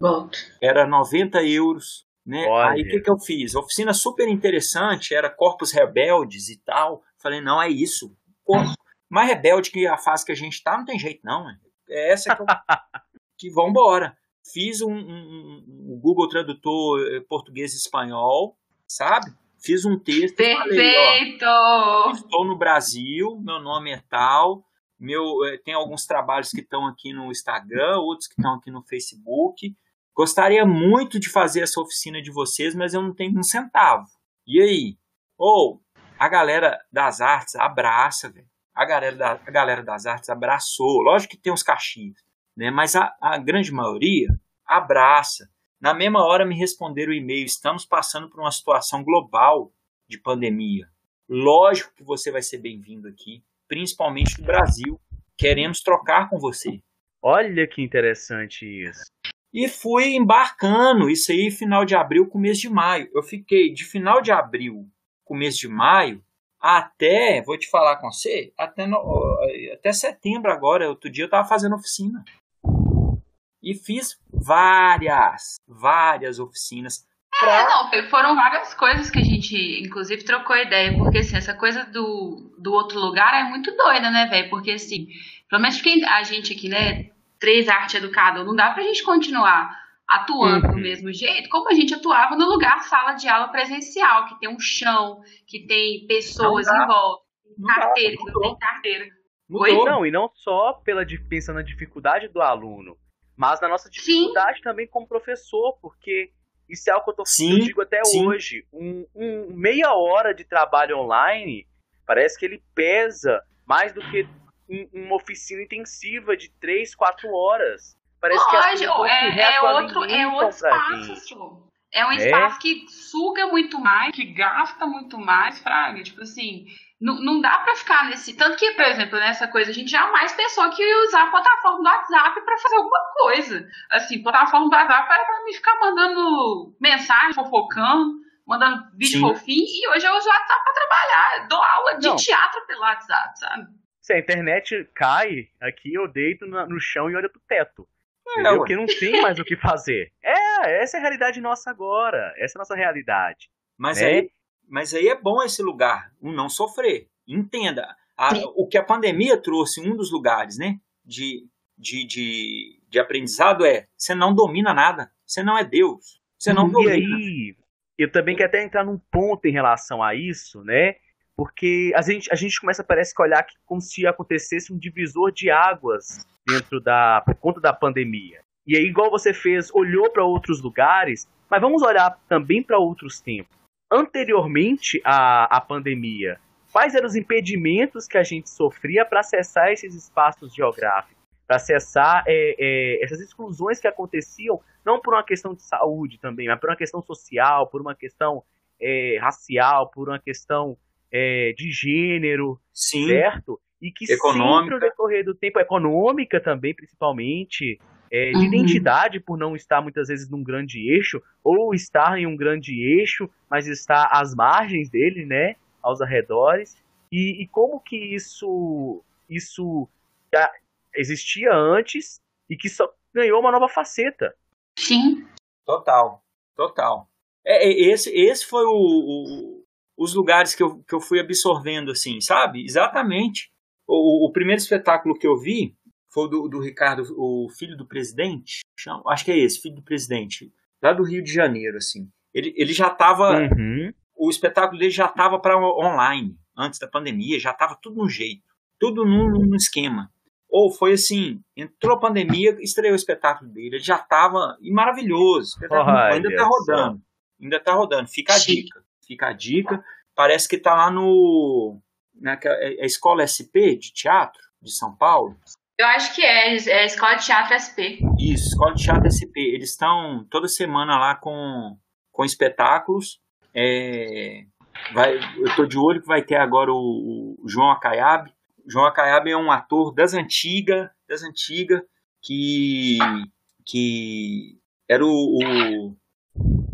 era 90 euros. Né? Aí o que, que eu fiz? Oficina super interessante, era Corpos Rebeldes e tal. Falei, não, é isso. Corpo mais rebelde que a fase que a gente tá, não tem jeito, não. Né? É essa que, eu, que vambora. Fiz um, um, um Google Tradutor eh, português espanhol, sabe? Fiz um texto. Perfeito! Falei, estou no Brasil, meu nome é tal, meu, eh, tem alguns trabalhos que estão aqui no Instagram, outros que estão aqui no Facebook. Gostaria muito de fazer essa oficina de vocês, mas eu não tenho um centavo. E aí? Ou oh, a galera das artes abraça, velho. A galera, da, a galera das artes abraçou. Lógico que tem uns cachinhos, né? Mas a, a grande maioria abraça. Na mesma hora me responderam o e-mail: estamos passando por uma situação global de pandemia. Lógico que você vai ser bem-vindo aqui principalmente do Brasil. Queremos trocar com você. Olha que interessante isso. E fui embarcando, isso aí final de abril, começo de maio. Eu fiquei de final de abril, começo de maio, até, vou te falar com você, até, no, até setembro agora, outro dia eu estava fazendo oficina. E fiz várias, várias oficinas. Pra... É, não, foram várias coisas que a gente, inclusive, trocou ideia, porque assim, essa coisa do, do outro lugar é muito doida, né, velho? Porque assim, pelo menos que a gente aqui, né, três arte educado, não dá pra gente continuar atuando uhum. do mesmo jeito como a gente atuava no lugar sala de aula presencial, que tem um chão, que tem pessoas em volta, carteira, que não tem carteira. Mudou. Não, e não só pela pensando na dificuldade do aluno, mas na nossa dificuldade Sim. também como professor, porque isso é algo que eu, tô, sim, eu digo até sim. hoje. Um, um, meia hora de trabalho online parece que ele pesa mais do que um, uma oficina intensiva de três, quatro horas. Parece Lógico, que é, é, outro, é outro espaço, É um é? espaço que suga muito mais, que gasta muito mais, Fraga. Tipo assim, não, não dá para ficar nesse. Tanto que, por exemplo, nessa coisa, a gente jamais pensou que ia usar a plataforma do WhatsApp para fazer alguma coisa. Assim, plataforma do WhatsApp era pra mim ficar mandando mensagem, fofocando, mandando vídeo Sim. fofinho. E hoje eu uso o WhatsApp pra trabalhar. Dou aula de não. teatro pelo WhatsApp, sabe? Se a internet cai, aqui eu deito no chão e olho pro teto. É, porque não tem mais o que fazer. É, essa é a realidade nossa agora. Essa é a nossa realidade. Mas né? aí mas aí é bom esse lugar, um não sofrer. Entenda, a, o que a pandemia trouxe, um dos lugares, né, de, de, de, de aprendizado é, você não domina nada, você não é Deus, você não e domina. Aí, eu também quero até entrar num ponto em relação a isso, né, porque a gente, a gente começa, parece que olhar que como se acontecesse um divisor de águas dentro da, por conta da pandemia. E aí, igual você fez, olhou para outros lugares, mas vamos olhar também para outros tempos. Anteriormente à, à pandemia, quais eram os impedimentos que a gente sofria para acessar esses espaços geográficos? Para acessar é, é, essas exclusões que aconteciam, não por uma questão de saúde também, mas por uma questão social, por uma questão é, racial, por uma questão é, de gênero, Sim. certo? E que Econômica. sempre, no decorrer do tempo, econômica também, principalmente, é, de Uhum. identidade, por não estar muitas vezes num grande eixo, ou estar em um grande eixo, mas estar às margens dele, né? Aos arredores. E, e como que isso, isso já existia antes e que só ganhou uma nova faceta. Sim. Total, total. É, é, esse, esse foi o, o- os lugares que eu, que eu fui absorvendo, assim, sabe? Exatamente. O, o primeiro espetáculo que eu vi foi o do, do Ricardo, o filho do presidente. Acho que é esse, filho do presidente, lá do Rio de Janeiro, assim. Ele, ele já estava, Uhum. o espetáculo dele já estava para online, antes da pandemia, já estava tudo no jeito, tudo num, num esquema. Ou foi assim, entrou a pandemia, estreou o espetáculo dele, ele já estava e maravilhoso. O espetáculo Olha ainda está rodando, ainda está rodando. Fica a Chique. dica, fica a dica. Parece que está lá no naquela, é a escola SP de teatro de São Paulo. Eu acho que é, é Escola de Teatro SP. Isso, Escola de Teatro SP. Eles estão toda semana lá com, com espetáculos. É, vai, eu estou de olho que vai ter agora o, o João Acaiabe. O João Acaiabe é um ator das antigas, das antigas, que, que era o, o,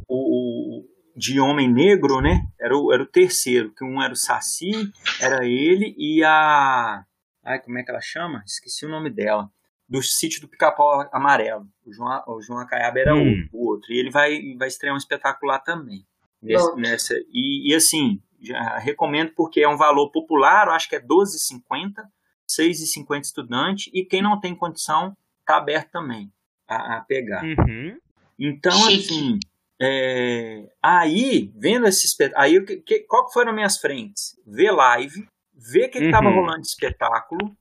o- o- de Homem Negro, né? Era o, era o terceiro, que um era o Saci, era ele, e a. Ai, como é que ela chama? Esqueci o nome dela do sítio do Pica-Pau Amarelo. O João, o João Acaiaba era Hum. o, o outro. E ele vai, vai estrear um espetáculo lá também. Nesse- nessa, e, e assim, já recomendo porque é um valor popular, eu acho que é R$ 12,50, R$ 6,50 estudante, e quem não tem condição está aberto também a, a pegar. Uhum. Então, Chique. assim, é, aí, vendo esse espetáculo, aí que, que- qual que foram as minhas frentes? Ver live, ver que estava Uhum. rolando de espetáculo,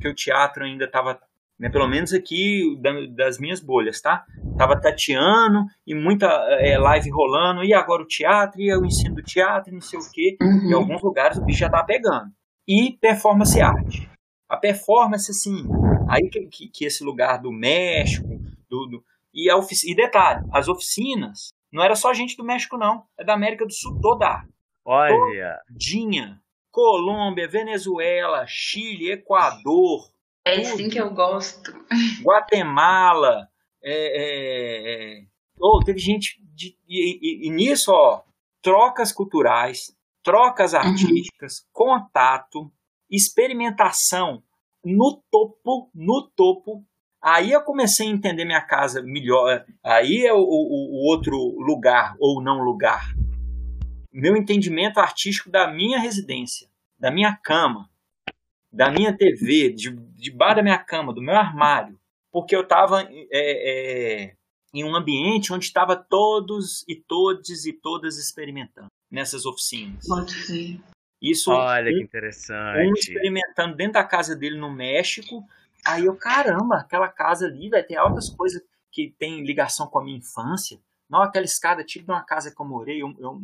que o teatro ainda estava, né, pelo menos aqui da- das minhas bolhas, tá? Tava tateando e muita é, live rolando, e agora o teatro, e o ensino do teatro, e não sei o quê. Uhum. Em alguns lugares o bicho já tá pegando. E performance arte. A performance, assim, aí que, que, que esse lugar do México, do, do- e, a ofici- e detalhe, as oficinas, não era só gente do México, não. É da América do Sul toda. Olha, Dinha, Colômbia, Venezuela, Chile, Equador, É assim que eu gosto. Guatemala, é, é, é, oh, teve gente de, e, e- e nisso, ó, trocas culturais, trocas artísticas, contato, experimentação no topo, no topo. Aí eu comecei a entender minha casa melhor. Aí é o, o- o outro lugar ou não lugar. Meu entendimento artístico da minha residência, da minha cama, da minha TV, de, debaixo da minha cama, do meu armário, porque eu estava em um ambiente onde estava todos e todes e todas experimentando nessas oficinas. Pode ver. Isso olha que um, um interessante. experimentando dentro da casa dele no México. Aí eu, caramba, aquela casa ali vai ter altas coisas que tem ligação com a minha infância. Não aquela escada tipo de uma casa que eu morei, eu, eu-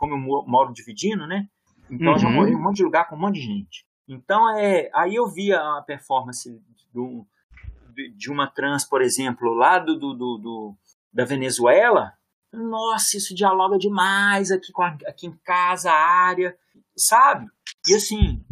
como eu mo- moro dividindo, né? Então eu já Uhum. morei em um monte de lugar com um monte de gente. Então é, aí eu via a performance do, de, uma trans, por exemplo, lá do, do, do- do- da Venezuela. Nossa, isso dialoga demais aqui, com a- aqui em casa, a área, sabe? E assim,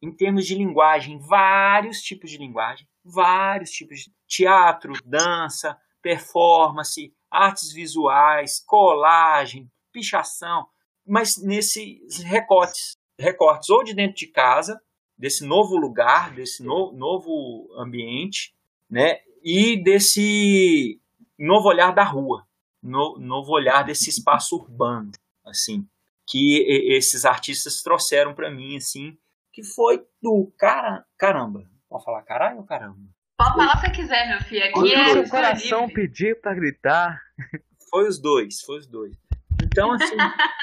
em termos de linguagem, vários tipos de linguagem, vários tipos de teatro, dança, performance, artes visuais, colagem, pichação, mas nesses recortes, recortes ou de dentro de casa, desse novo lugar, desse no, novo ambiente, né? E desse novo olhar da rua, no, novo olhar desse espaço urbano, assim, que esses artistas trouxeram para mim, assim, que foi do cara, caramba. Pode falar caralho ou caramba? Pode falar o que você quiser, meu filho. O Aqui que é. o coração livre. pediu pra gritar. Foi os dois, foi os dois. Então, assim,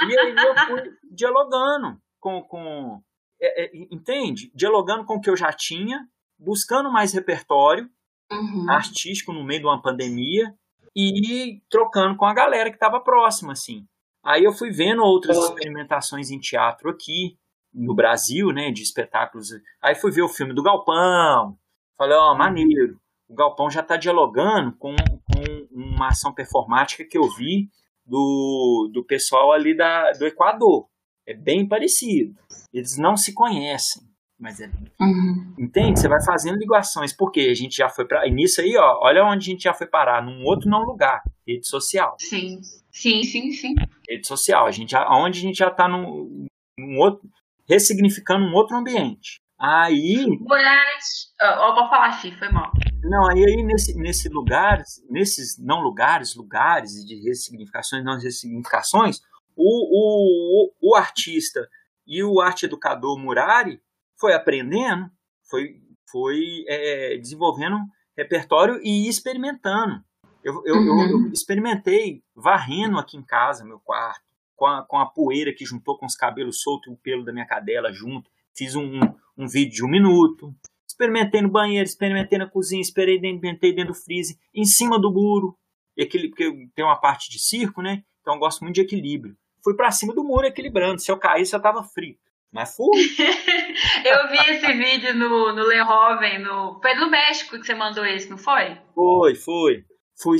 e aí eu fui dialogando. com, com é, é, entende? Dialogando com o que eu já tinha, buscando mais repertório uhum. artístico no meio de uma pandemia e trocando com a galera que estava próxima, assim. Aí eu fui vendo outras experimentações em teatro aqui no Brasil, né, de espetáculos. Aí fui ver o filme do Galpão. Falei, ó, oh, maneiro. O Galpão já está dialogando com, com uma ação performática que eu vi do, do pessoal ali da, do Equador. É bem parecido. Eles não se conhecem, mas é. Uhum. Entende? Você vai fazendo ligações, porque a gente já foi para. E nisso aí, ó, olha onde a gente já foi parar, num outro não lugar, rede social. Sim, sim, sim, sim. Rede social, a gente já, onde a gente já está num, num outro. ressignificando um outro ambiente. Aí. Mulheres. Ó, vou falar, Fih, foi mal. Não, aí, aí nesse, nesse lugar, nesses não lugares, lugares de ressignificações, não ressignificações, o, o, o artista e o arte educador Murari foi aprendendo, foi, foi é, desenvolvendo repertório e experimentando. Eu, eu, uhum. eu, experimentei varrendo aqui em casa, meu quarto, com a, com a poeira que juntou com os cabelos soltos e o pelo da minha cadela junto. Fiz um, um vídeo de um minuto. Experimentei no banheiro, experimentei na cozinha, experimentei dentro do freezer, em cima do muro. E aquele, porque tem uma parte de circo, né? Então eu gosto muito de equilíbrio. Fui para cima do muro equilibrando. Se eu caísse, eu tava frito. Mas fui. eu vi esse vídeo no, no Le Roven, no... foi do México que você mandou esse, não foi? Foi, foi. Fui,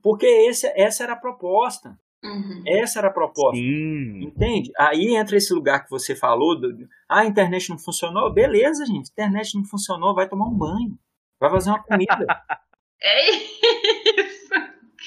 porque esse, essa era a proposta. Uhum. Essa era a proposta. Sim. Entende? Aí entra esse lugar que você falou: do, ah, a internet não funcionou. Beleza, gente. A internet não funcionou. Vai tomar um banho. Vai fazer uma comida. é isso.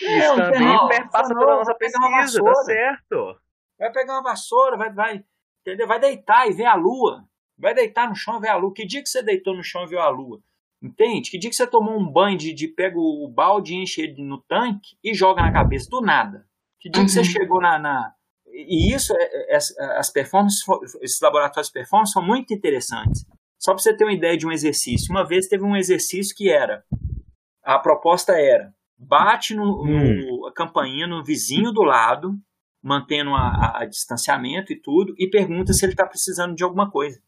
Isso é, também passa pela nossa pesquisa, tá certo. Vai pegar uma vassoura, vai, vai, entendeu? Vai deitar e ver a lua. Vai deitar no chão e ver a lua. Que dia que você deitou no chão e viu a lua? Entende? Que dia que você tomou um banho de, de pega o balde, enche ele no tanque e joga na cabeça do nada? Que dia uhum. que você uhum. chegou na, na, E isso, é, é, as performances, esses laboratórios de performance são muito interessantes. Só para você ter uma ideia de um exercício. Uma vez teve um exercício que era. A proposta era: bate no, no a campainha no vizinho do lado, mantendo a, a, a distanciamento e tudo, e pergunta se ele está precisando de alguma coisa.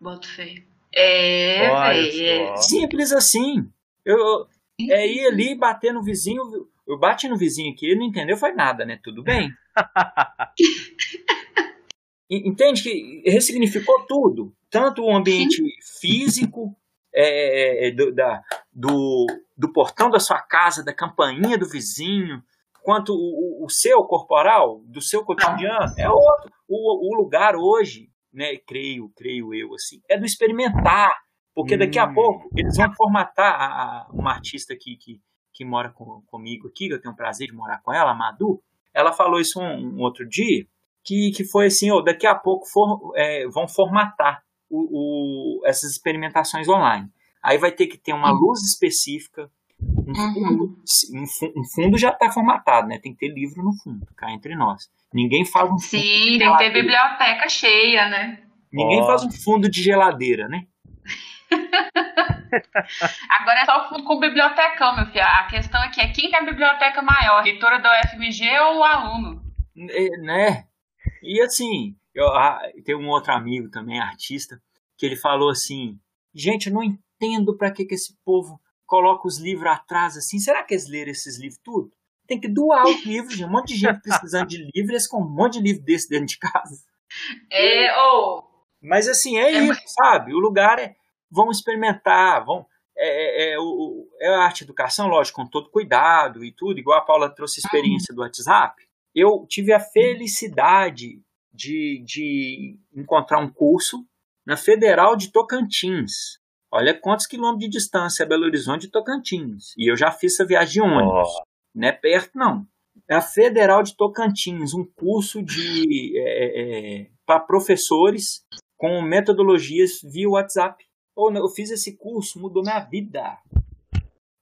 Boto feio. É, é, Simples assim. Eu, é ir ali bater no vizinho. Eu bati no vizinho aqui, ele não entendeu, foi nada, né? Tudo bem. Entende que ressignificou tudo. Tanto o ambiente físico, é, do, da, do, do portão da sua casa, da campainha do vizinho, quanto o, o seu corporal, do seu cotidiano, é outro. O, o lugar hoje, né, creio, creio eu, assim, é do experimentar. Porque daqui a hum. pouco eles vão formatar a, a, uma artista aqui que, que mora com, comigo aqui, eu tenho o prazer de morar com ela, a Madu. Ela falou isso um, um outro dia, que, que foi assim, oh, daqui a pouco for, é, vão formatar o, o, essas experimentações online. Aí vai ter que ter uma uhum. luz específica, um fundo, uhum. um fundo já está formatado, né? Tem que ter livro no fundo, cá entre nós. Ninguém faz um Sim, tem que ter biblioteca cheia, né? Ninguém oh. faz um fundo de geladeira, né? Agora é só o fundo com bibliotecão, meu filho. A questão aqui é quem tem a biblioteca maior, a editora da UFMG ou o aluno? É, né? E assim, eu, ah, tem um outro amigo também, artista, que ele falou assim: gente, eu não entendo para que, que esse povo coloca os livros atrás assim. Será que eles leram esses livros tudo? Tem que doar os livros, um monte de gente precisando de livros, eles com um monte de livro desse dentro de casa. É, ou. Oh. Mas assim, é, é isso, sabe? O lugar é. Vamos experimentar, vamos. É, é, é, o, é a arte educação, lógico, com todo cuidado e tudo, igual a Paula trouxe experiência do WhatsApp. Eu tive a felicidade de, de encontrar um curso na Federal de Tocantins. Olha quantos quilômetros de distância é Belo Horizonte de Tocantins. E eu já fiz essa viagem de ônibus. Oh. Não é perto, não. É a Federal de Tocantins, um curso de é, é, para professores com metodologias via WhatsApp. Oh, eu fiz esse curso, mudou minha vida.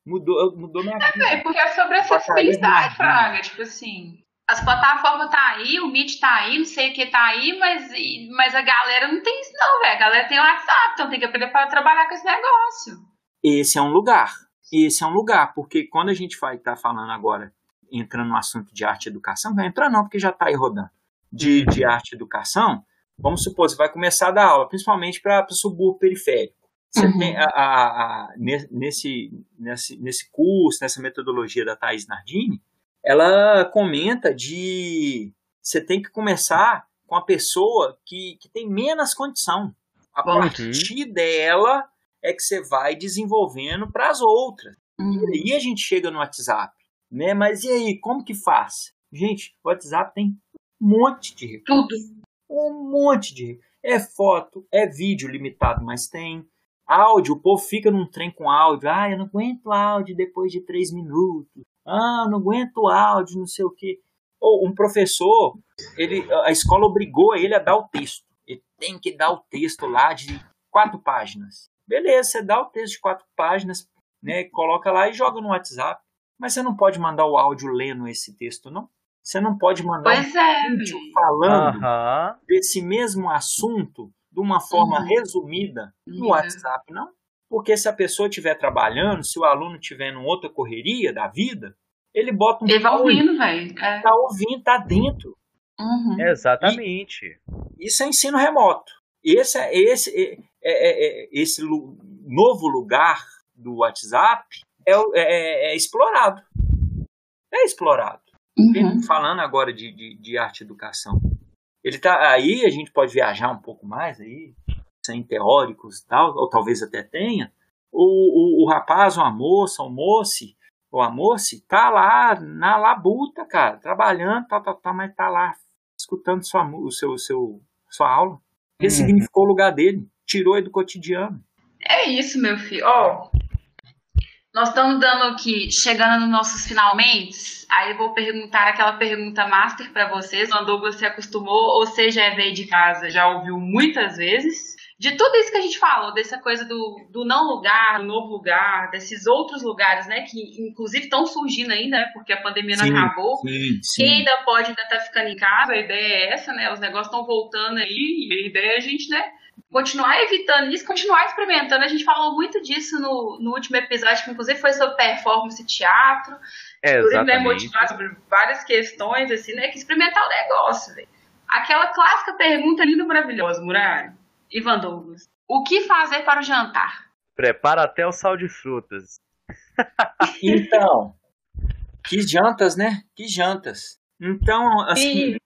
Mudou, mudou minha vida. É, porque é sobre acessibilidade, Fraga. Tipo assim, as plataformas tá aí, o Meet tá aí, não sei o que tá aí, mas, mas a galera não tem isso não, velho. A galera tem WhatsApp, então tem que aprender para trabalhar com esse negócio. Esse é um lugar. Esse é um lugar, porque quando a gente vai estar tá falando agora, entrando no assunto de arte e educação, vai entrar não, porque já está aí rodando, de, de arte e educação, Vamos supor, você vai começar a dar aula, principalmente para o subúrbio periférico. Você Uhum. tem a, a- a- ne- nesse, nesse, nesse curso, nessa metodologia da Thais Nardini, ela comenta de você tem que começar com a pessoa que, que tem menos condição. A Bom. partir dela é que você vai desenvolvendo para as outras. Uhum. E aí a gente chega no WhatsApp, né? Mas e aí, como que faz? Gente, o WhatsApp tem um monte de recurso. Tudo. Um monte de. É foto, é vídeo limitado, mas tem. Áudio, o povo fica num trem com áudio. Ah, eu não aguento áudio depois de três minutos. Ah, eu não aguento áudio, não sei o quê. Ou um professor, ele, a escola obrigou ele a dar o texto. Ele tem que dar o texto lá de quatro páginas. Beleza, você dá o texto de quatro páginas, né? Coloca lá e joga no WhatsApp. Mas você não pode mandar o áudio lendo esse texto, não? Você não pode mandar Pois é. um vídeo velho. falando desse mesmo assunto de uma forma Uhum. resumida no Uhum. WhatsApp, não? Porque se a pessoa estiver trabalhando, se o aluno estiver em outra correria da vida, ele bota um Ele vai fone, ouvindo, velho. É. tá ouvindo, tá dentro. Uhum. Exatamente. Isso é ensino remoto. Esse, é- esse, é, é- é- esse novo lugar do WhatsApp é, é- é explorado. É explorado. Uhum. falando agora de, de, de arte e educação. Ele tá aí, a gente pode viajar um pouco mais aí, sem teóricos e tal, ou talvez até tenha. O, o, o rapaz, ou a moça, o moço, ou a moça, tá lá na labuta, cara, trabalhando, tá, tá, tá, mas tá lá escutando sua, o seu, seu, sua aula. Ressignificou o lugar dele, tirou ele do cotidiano. É isso, meu filho. Ó, nós estamos dando aqui, chegando nos nossos finalmente. Aí eu vou perguntar aquela pergunta master pra vocês. O Douglas se acostumou, ou seja, é veio de casa, já ouviu muitas vezes. De tudo isso que a gente falou, dessa coisa do, do não lugar, do novo lugar, desses outros lugares, né, que inclusive estão surgindo ainda, né, porque a pandemia não Sim, acabou. Sim, Quem ainda pode ainda tá ficando em casa, a ideia é essa, né? Os negócios estão voltando aí, e a ideia é a gente, né, continuar evitando isso, continuar experimentando. A gente falou muito disso no, no último episódio, que inclusive foi sobre performance e teatro. Né, Exatamente. motivar sobre várias questões, assim, né? Que experimentar o negócio, velho. Aquela clássica pergunta linda e maravilhosa, Muralha. Ivan Douglas. O que fazer para o jantar? Prepara até o sal de frutas. Então, que jantas, né? Que jantas. Então, assim, Sim.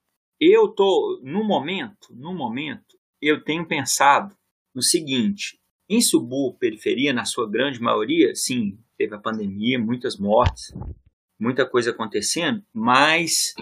eu tô no momento, no momento, eu tenho pensado no seguinte: em subúrbio, periferia, na sua grande maioria, sim, teve a pandemia, muitas mortes, muita coisa acontecendo, mas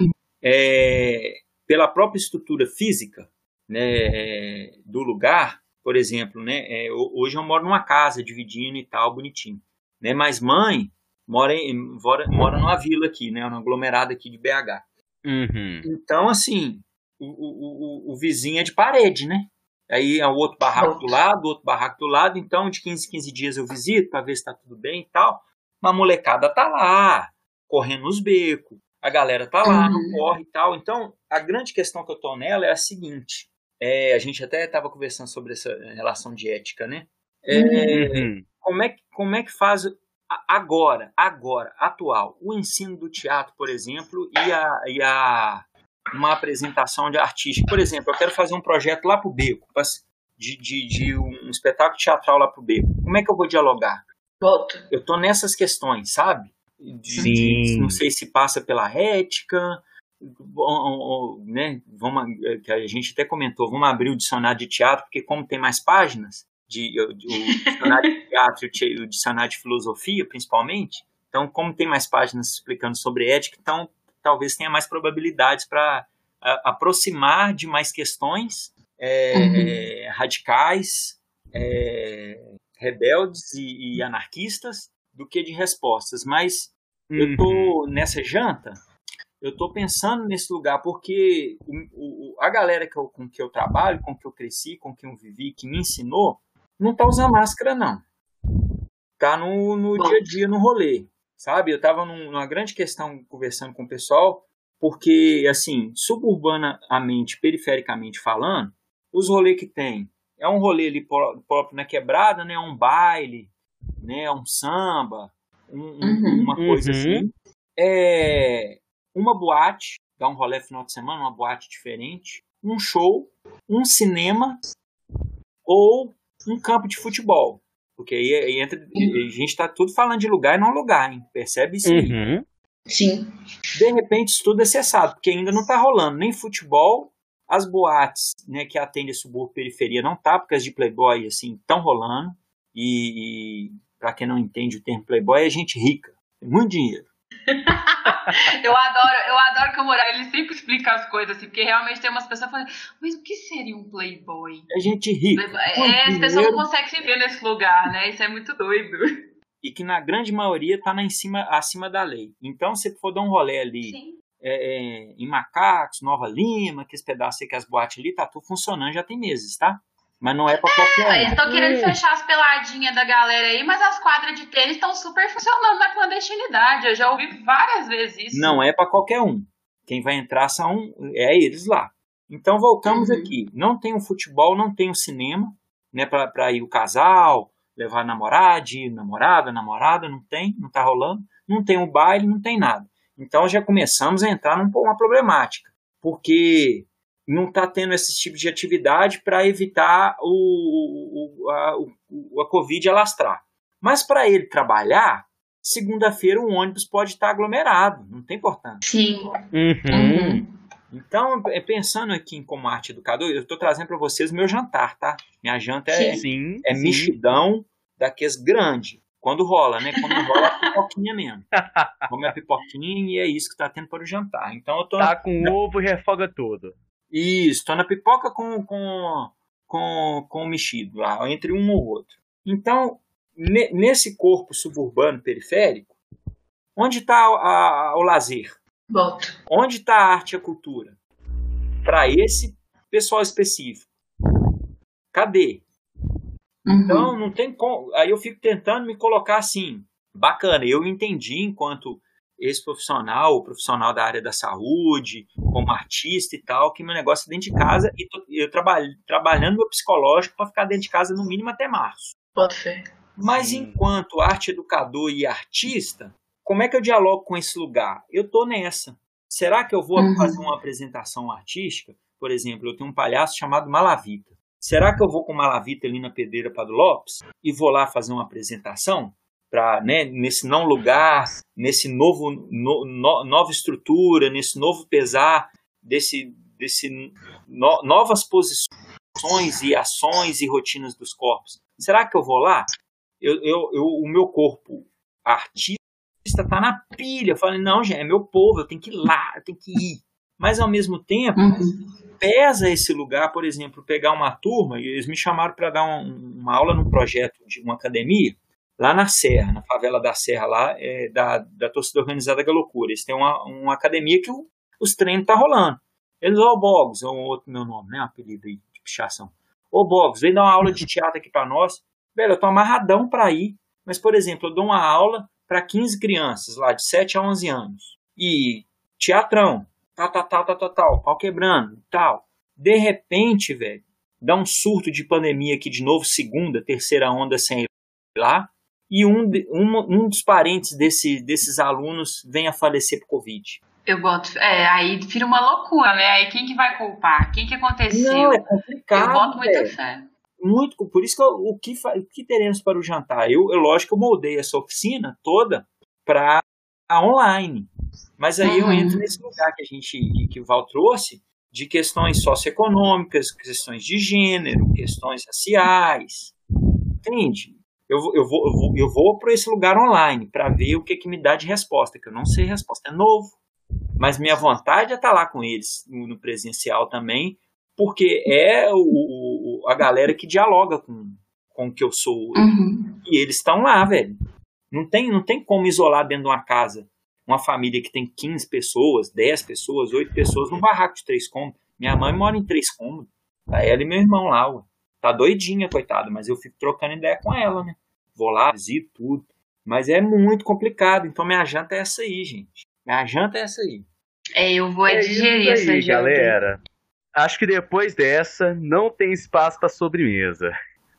é, pela própria estrutura física né, do lugar, por exemplo, né, é, ho- hoje eu moro numa casa dividindo e tal, bonitinho, né, mas mãe mora, em, mora, mora numa vila aqui, né, numa aglomerada aqui de BH. Uhum. Então, assim, o, o, o, vizinho é de parede, né? Aí é o outro barraco do lado, outro barraco do lado. Então, de 15 em 15 dias eu visito para ver se tá tudo bem e tal. Mas a molecada tá lá, correndo nos becos. A galera tá lá, não Uhum. corre e tal. Então, a grande questão que eu tô nela é a seguinte. É, a gente até estava conversando sobre essa relação de ética, né? É, Uhum. como é que, como é que faz agora, agora, atual, o ensino do teatro, por exemplo, e a, e a uma apresentação de artista. Por exemplo, eu quero fazer um projeto lá pro Beco, pas- de, de, de um espetáculo teatral lá pro Beco. Como é que eu vou dialogar? Volto. Eu tô nessas questões, sabe? De- Sim. de- não sei se passa pela ética, ou- ou- né? Vamos, eh, que a gente até comentou, vamos abrir o dicionário de teatro, porque como tem mais páginas, de, de- o dicionário de teatro e o o dicionário de filosofia, principalmente, então como tem mais páginas explicando sobre ética, então talvez tenha mais probabilidades para aproximar de mais questões eh, radicais, eh, rebeldes e, e anarquistas do que de respostas. Mas eu Uhum. tô nessa janta, eu tô pensando nesse lugar porque o, o- a galera que eu- com que eu trabalho, com que eu cresci, com que eu vivi, que me ensinou, não tá usando máscara não. Tá no, no dia a dia, no rolê, sabe? Eu tava num- numa grande questão conversando com o pessoal, porque assim, suburbanamente, perifericamente falando, os rolês que tem é um rolê ali pró- próprio na quebrada, né? Um baile, né? Um samba, um- Uhum. uma coisa Uhum. assim. É uma boate, dá um rolê final de semana, uma boate diferente. um show, um cinema ou um campo de futebol. Porque aí, aí entra. A gente está tudo falando de lugar e não lugar, hein? Percebe isso? Uhum. Sim. De repente, isso tudo é cessado, porque ainda não está rolando nem futebol, as boates né, que atendem a subúrbio periferia não tá, porque as de Playboy assim estão rolando. E, e para quem não entende o termo Playboy, é gente rica, tem muito dinheiro. eu adoro, eu adoro que o Moraes ele sempre explica as coisas assim, porque realmente tem umas pessoas falando, mas o que seria um playboy? É gente rica. É, as pessoas não conseguem se ver nesse lugar, né? Isso é muito doido. E que na grande maioria está em cima, acima da lei. Então, se for dar um rolê ali é, é, em Macacos, Nova Lima, que esse pedaço aí que as boates ali, tá tudo funcionando já tem meses, tá? Mas não é pra qualquer um. Eles estão querendo fechar as peladinhas da galera aí, mas as quadras de tênis estão super funcionando na clandestinidade. Eu já ouvi várias vezes isso. Não é para qualquer um. Quem vai entrar são é eles lá. Então voltamos uhum. aqui. Não tem o um futebol, não tem o um cinema, né? Para ir o casal, levar namorado, namorada, namorada, não tem, não tá rolando. Não tem o um baile, não tem nada. Então já começamos a entrar numa problemática. Porque não está tendo esse tipo de atividade para evitar o, o, a, o, a Covid alastrar. Mas para ele trabalhar, segunda-feira o ônibus pode estar aglomerado, não tem importância. Sim. Uhum. Uhum. Então, é, pensando aqui em como arte educador, eu estou trazendo para vocês meu jantar, tá? Minha janta é, sim, é sim. mexidão daqueles grande. Quando rola, né? Quando rola a pipoquinha mesmo. Come a pipoquinha e é isso que está tendo para o jantar. Então eu tô. Tá com ovo e refoga tudo. Isso, tô na pipoca com, com, com, com o mexido lá, entre um ou outro. Então, ne, nesse corpo suburbano periférico, onde está o lazer? Volto. Onde está a arte e a cultura? Para esse pessoal específico. Cadê? Uhum. Então, não tem como. Aí eu fico tentando me colocar assim. Bacana, eu entendi enquanto esse profissional, o profissional da área da saúde, como artista e tal, que meu negócio é dentro de casa e tô, eu trabalho trabalhando meu psicológico para ficar dentro de casa no mínimo até março. Pode ser. Mas Sim. enquanto arte educador e artista, como é que eu dialogo com esse lugar? Eu tô nessa. Será que eu vou uhum. fazer uma apresentação artística? Por exemplo, eu tenho um palhaço chamado Malavita. Será que eu vou com Malavita ali na Pedreira Padre Lopes e vou lá fazer uma apresentação? Para né, nesse não lugar, nesse novo no, no, nova estrutura, nesse novo pesar desse desse no, novas posições e ações e rotinas dos corpos. Será que eu vou lá? Eu, eu, eu o meu corpo artista está na pilha. Eu falei, não, gente, é meu povo, eu tenho que ir lá, eu tenho que ir. Mas ao mesmo tempo, uhum. pesa esse lugar, por exemplo, pegar uma turma, e eles me chamaram para dar um, uma aula num projeto de uma academia, lá na Serra, na favela da Serra, lá é, da, da torcida organizada Galocura. Eles têm uma, uma academia que o, os treinos tá rolando. Eles, ô Bogos, é um outro meu nome, né? Um apelido aí de pichação. Ô Bogos, vem dar uma aula de teatro aqui para nós. Velho, eu tô amarradão para ir, mas, por exemplo, eu dou uma aula para 15 crianças lá, de 7 a 11 anos. E teatrão, tal, tal, tal, tal, tal, tal, pau quebrando, tal. De repente, velho, dá um surto de pandemia aqui de novo, segunda, terceira onda sem ir lá e um, um, um dos parentes desse, desses alunos vem a falecer por Covid. Eu boto. É, aí vira uma loucura, né? Aí quem que vai culpar? Quem que aconteceu? Não, é complicado. Eu boto muita fé. Muito, por isso que eu, o, que, o que teremos para o jantar? Eu, eu lógico, eu moldei essa oficina toda para online. Mas aí uhum. eu entro nesse lugar que a gente, que o Val trouxe, de questões socioeconômicas, questões de gênero, questões raciais. Entende? Eu, eu vou, eu vou, eu vou para esse lugar online para ver o que, que me dá de resposta, que eu não sei resposta, é novo. Mas minha vontade é estar tá lá com eles no presencial também, porque é o, o a galera que dialoga com, com o que eu sou. Uhum. E eles estão lá, velho. Não tem, não tem como isolar dentro de uma casa uma família que tem 15 pessoas, 10 pessoas, 8 pessoas num barraco de três cômodos. Minha mãe mora em três cômodos. Tá ela e meu irmão lá, ué. Tá doidinha, coitada, mas eu fico trocando ideia com ela, né? Vou lá, visito tudo. Mas é muito complicado, então minha janta é essa aí, gente. Minha janta é essa aí. É, eu vou é digerir isso aí, galera. Acho que depois dessa não tem espaço para sobremesa.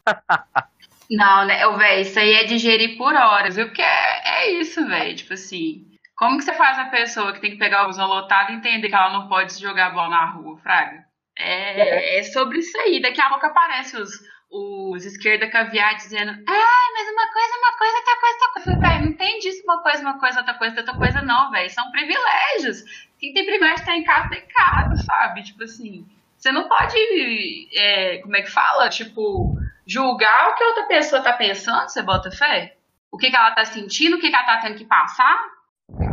não, né, velho, isso aí é digerir por horas, viu? Porque é, é isso, velho. Tipo assim, como que você faz a pessoa que tem que pegar o busão lotado e entender que ela não pode se jogar bola na rua, Fraga? É, é sobre isso aí. Daqui a pouco aparece os, os esquerda caviar dizendo ah, mas uma coisa, uma coisa, outra coisa, outra coisa. Velho, não tem disso uma coisa, uma coisa, outra coisa, outra coisa, não, velho. São privilégios. Quem tem privilégio tá em casa, tá em casa, sabe? Tipo assim, você não pode, é, como é que fala? Tipo, julgar o que outra pessoa tá pensando, você bota fé? O que, que ela tá sentindo, o que, que ela tá tendo que passar?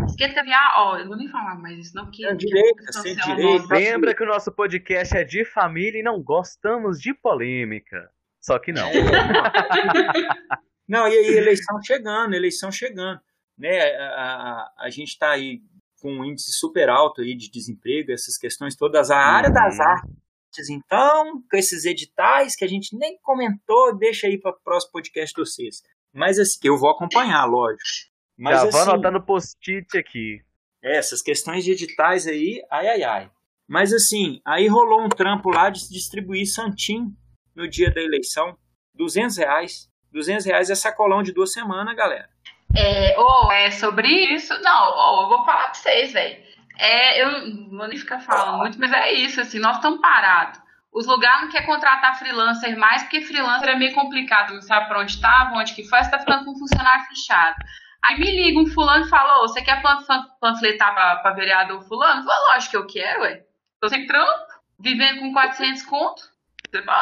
Esquerda caviar, ó, eu não vou nem falar mais isso, não, porque. É direito, sem direito. Lembra que o nosso podcast é de família e não gostamos de polêmica. Só que não. não, e aí, eleição chegando, eleição chegando. Né? A, a, a gente está aí com um índice super alto aí de desemprego, essas questões todas. A área das uhum. artes, então, com esses editais que a gente nem comentou, deixa aí para o próximo podcast de vocês. Mas assim, eu vou acompanhar, lógico. Mas, Já vou assim, anotando post-it aqui. É, essas questões de editais aí, ai, ai, ai. Mas assim, aí rolou um trampo lá de distribuir santim no dia da eleição. 200 reais. 200 reais é sacolão de duas semanas, galera. É, ou oh, é sobre isso. Não, oh, eu vou falar pra vocês, velho. É, eu não vou nem ficar falando muito, mas é isso, assim, nós estamos parados. Os lugares não querem contratar freelancer mais, porque freelancer é meio complicado, não sabe pra onde estava, onde que foi, você tá ficando com um funcionário fechado. Aí me liga um fulano e fala, oh, você quer panfletar pra, pra vereador fulano? Eu falo, lógico que eu quero, ué. Tô sem trampo, vivendo com 400 conto.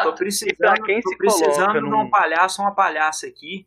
Tô precisando, quem tô precisando de um palhaço, uma palhaça aqui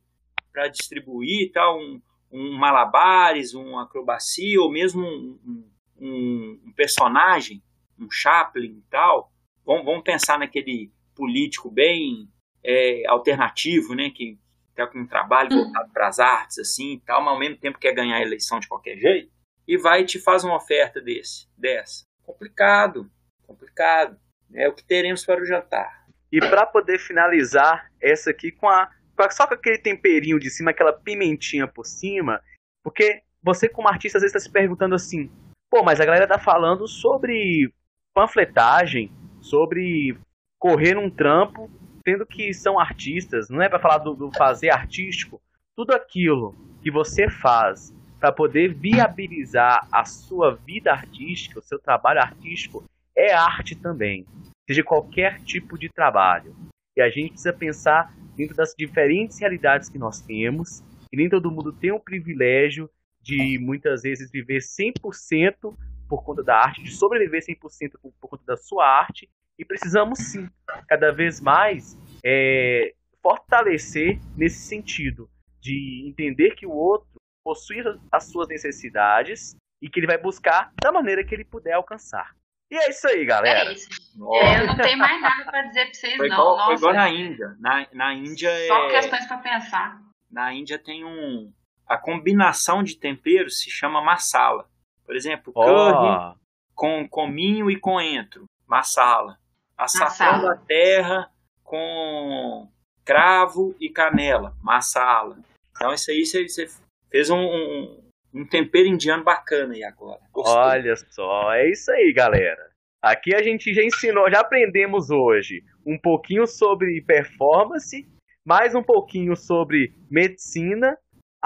para distribuir tal, um, um malabares, uma acrobacia ou mesmo um, um, um personagem, um Chaplin e tal. Vamos, vamos pensar naquele político bem é, alternativo, né, que tá com um trabalho hum. voltado para as artes assim e tal, mas ao mesmo tempo quer ganhar a eleição de qualquer jeito e vai e te faz uma oferta desse, dessa. Complicado, complicado. É o que teremos para o jantar. E para poder finalizar essa aqui com a só com aquele temperinho de cima, aquela pimentinha por cima, porque você como artista às vezes está se perguntando assim, pô, mas a galera tá falando sobre panfletagem, sobre correr num trampo, tendo que são artistas, não é para falar do, do fazer artístico, tudo aquilo que você faz para poder viabilizar a sua vida artística, o seu trabalho artístico, é arte também seja qualquer tipo de trabalho. E a gente precisa pensar dentro das diferentes realidades que nós temos, e nem todo mundo tem o privilégio de muitas vezes viver 100% por conta da arte, de sobreviver 100% por, por conta da sua arte, e precisamos sim, cada vez mais, é, fortalecer nesse sentido, de entender que o outro possui as suas necessidades e que ele vai buscar da maneira que ele puder alcançar. E é isso aí, galera. É isso. É, eu não tenho mais nada para dizer para vocês, foi não. Igual, foi igual na Índia. Na, na Índia Só é... questões para pensar. Na Índia tem um. A combinação de temperos se chama masala. Por exemplo, oh. curry com cominho e coentro. Masala. Açafrão da terra com cravo e canela. Masala. Então, isso aí você, você fez um, um um tempero indiano bacana aí agora. Gostou? Olha só, é isso aí, galera. Aqui a gente já ensinou, já aprendemos hoje um pouquinho sobre performance, mais um pouquinho sobre medicina,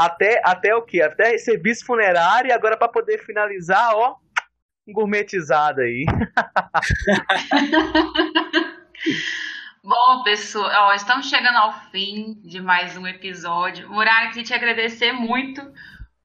até até o que? Até serviço funerário e agora para poder finalizar, ó, gourmetizado aí. Bom, pessoal, ó, estamos chegando ao fim de mais um episódio. Muralha, queria te agradecer muito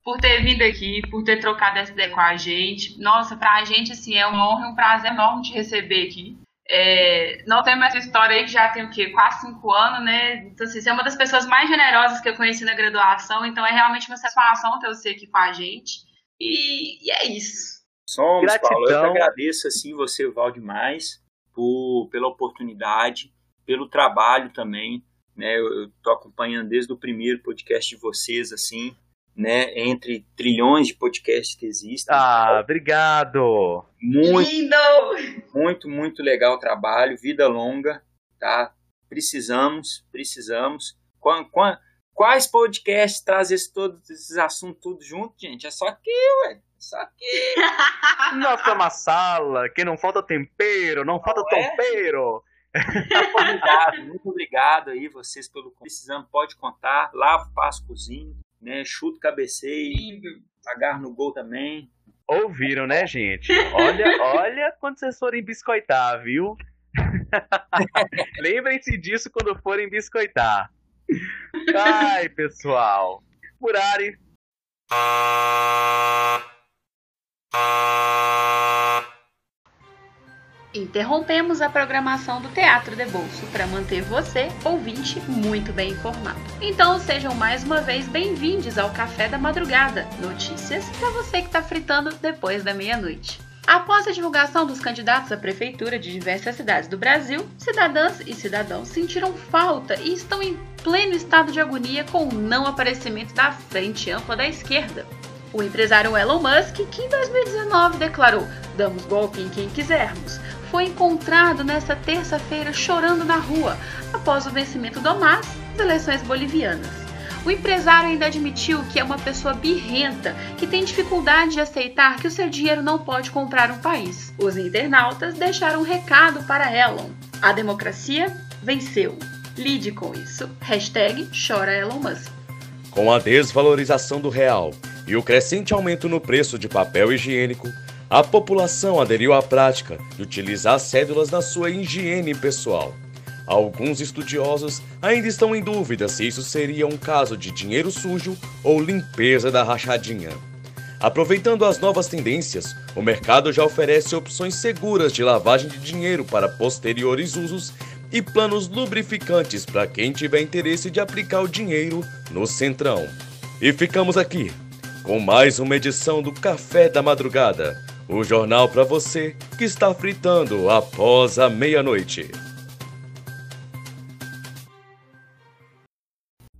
por ter vindo aqui, por ter trocado essa ideia com a gente. Nossa, pra gente, assim, é uma honra e um prazer enorme te receber aqui. É, não temos essa história aí que já tem o quê? Quase cinco anos, né? Então, assim, você é uma das pessoas mais generosas que eu conheci na graduação, então é realmente uma satisfação ter você aqui com a gente. E, e é isso. Somos, Gratidão. Paulo. Eu que agradeço, assim, você, Val, demais, por, pela oportunidade, pelo trabalho também. Né? Eu, eu tô acompanhando desde o primeiro podcast de vocês, assim, né, entre trilhões de podcasts que existem. Ah, obrigado! Muito, Lindo! muito, muito legal o trabalho, vida longa, tá? Precisamos, precisamos. quais podcasts trazem esse, todos esses assuntos tudo junto, gente? É só aqui, ué. Só aqui. Nossa, uma sala, que não falta tempero, não falta não é? tempero. Muito obrigado, muito obrigado aí vocês pelo precisando, pode contar, lavo, passo, cozinho né? Chuto, cabeceio, agarro no gol também. Ouviram, né, gente? Olha, olha quando vocês forem biscoitar, viu? Lembrem-se disso quando forem biscoitar. Ai, pessoal. Murari. Interrompemos a programação do Teatro de Bolso para manter você, ouvinte, muito bem informado. Então sejam mais uma vez bem-vindos ao Café da Madrugada notícias para você que está fritando depois da meia-noite. Após a divulgação dos candidatos à prefeitura de diversas cidades do Brasil, cidadãs e cidadãos sentiram falta e estão em pleno estado de agonia com o não aparecimento da frente ampla da esquerda. O empresário Elon Musk, que em 2019 declarou: damos golpe em quem quisermos, foi encontrado nesta terça-feira chorando na rua após o vencimento do MAS das eleições bolivianas. O empresário ainda admitiu que é uma pessoa birrenta que tem dificuldade de aceitar que o seu dinheiro não pode comprar um país. Os internautas deixaram um recado para Elon: a democracia venceu. Lide com isso. Hashtag chora Elon Musk. Com a desvalorização do real e o crescente aumento no preço de papel higiênico, a população aderiu à prática de utilizar cédulas na sua higiene pessoal. Alguns estudiosos ainda estão em dúvida se isso seria um caso de dinheiro sujo ou limpeza da rachadinha. Aproveitando as novas tendências, o mercado já oferece opções seguras de lavagem de dinheiro para posteriores usos e planos lubrificantes para quem tiver interesse de aplicar o dinheiro no centrão. E ficamos aqui com mais uma edição do Café da Madrugada o jornal para você que está fritando após a meia-noite.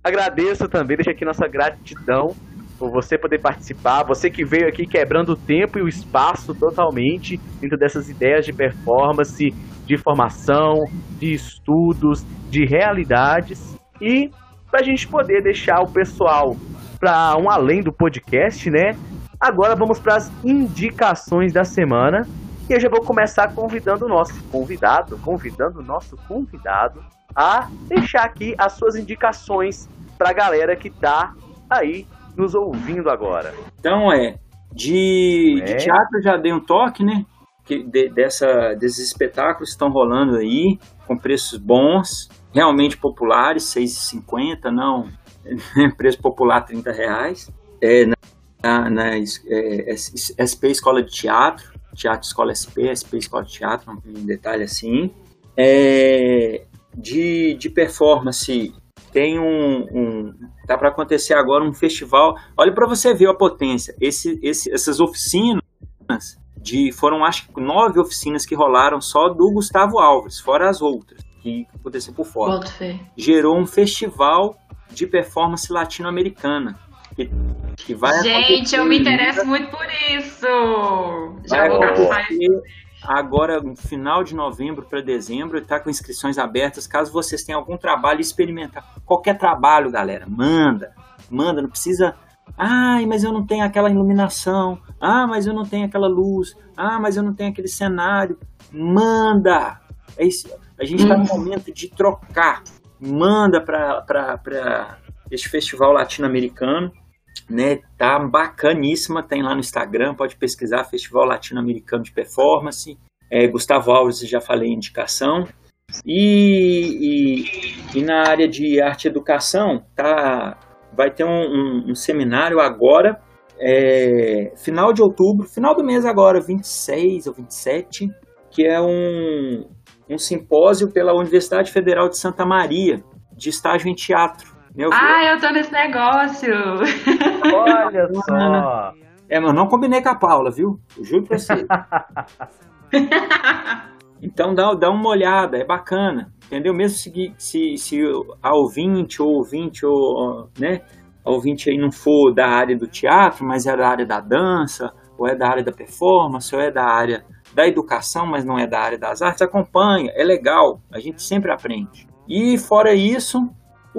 Agradeço também, deixo aqui nossa gratidão por você poder participar, você que veio aqui quebrando o tempo e o espaço totalmente dentro dessas ideias de performance, de formação, de estudos, de realidades e para a gente poder deixar o pessoal para um além do podcast, né? Agora vamos para as indicações da semana. E eu já vou começar convidando o nosso convidado, convidando o nosso convidado a deixar aqui as suas indicações para a galera que está aí nos ouvindo agora. Então é, de, é. de teatro já dei um toque, né? Que de, dessa, desses espetáculos estão rolando aí, com preços bons, realmente populares, R$ 6,50, não preço popular 30 reais. É, na, na é, SP Escola de Teatro, Teatro Escola SP, SP Escola de Teatro, um detalhe assim. É, de, de performance, tem um, um tá para acontecer agora um festival. Olha para você ver a potência. Esse, esse, essas oficinas de foram acho que nove oficinas que rolaram só do Gustavo Alves, fora as outras que aconteceu por fora. Gerou um festival de performance latino-americana que, que vai Gente, eu me interesso muito por isso. Já vou agora no final de novembro para dezembro, está com inscrições abertas. Caso vocês tenham algum trabalho experimentar, qualquer trabalho, galera, manda, manda, não precisa. Ai, mas eu não tenho aquela iluminação. Ah, mas eu não tenho aquela luz. Ah, mas eu não tenho aquele cenário. Manda. É isso. A gente está no hum. momento de trocar. Manda para este festival latino-americano né? Tá bacaníssima, tem lá no Instagram, pode pesquisar Festival Latino-Americano de Performance. É, Gustavo Alves, já falei indicação. E, e, e, na área de arte e educação, tá, vai ter um, um, um seminário agora, é, final de outubro, final do mês agora, 26 ou 27, que é um, um simpósio pela Universidade Federal de Santa Maria, de estágio em teatro. Meu ah, eu tô nesse negócio. Olha só. É, mas não combinei com a Paula, viu? Eu juro pra você. então dá, dá uma olhada, é bacana. Entendeu? Mesmo se, se, se a ouvinte ou ouvinte ou, né, a ouvinte aí não for da área do teatro, mas é da área da dança, ou é da área da performance, ou é da área da educação, mas não é da área das artes, acompanha, é legal, a gente sempre aprende. E fora isso,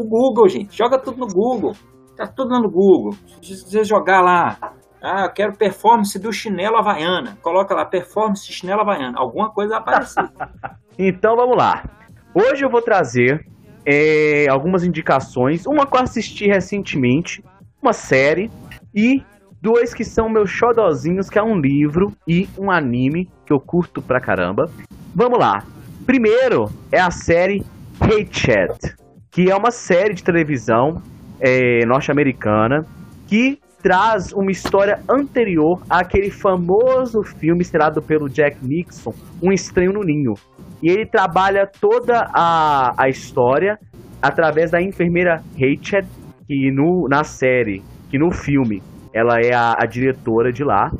o Google, gente. Joga tudo no Google. Tá tudo no Google. Se você jogar lá, ah, eu quero performance do chinelo havaiana. Coloca lá, performance chinelo havaiana. Alguma coisa vai aparecer. então vamos lá. Hoje eu vou trazer é, algumas indicações. Uma que eu assisti recentemente, uma série, e dois que são meus xodozinhos, que é um livro e um anime que eu curto pra caramba. Vamos lá. Primeiro é a série Hate Chat, que é uma série de televisão é, norte-americana que traz uma história anterior àquele famoso filme estrelado pelo Jack Nixon, Um Estranho no Ninho. E ele trabalha toda a, a história através da enfermeira Rachel, que no, na série, que no filme, ela é a, a diretora de lá.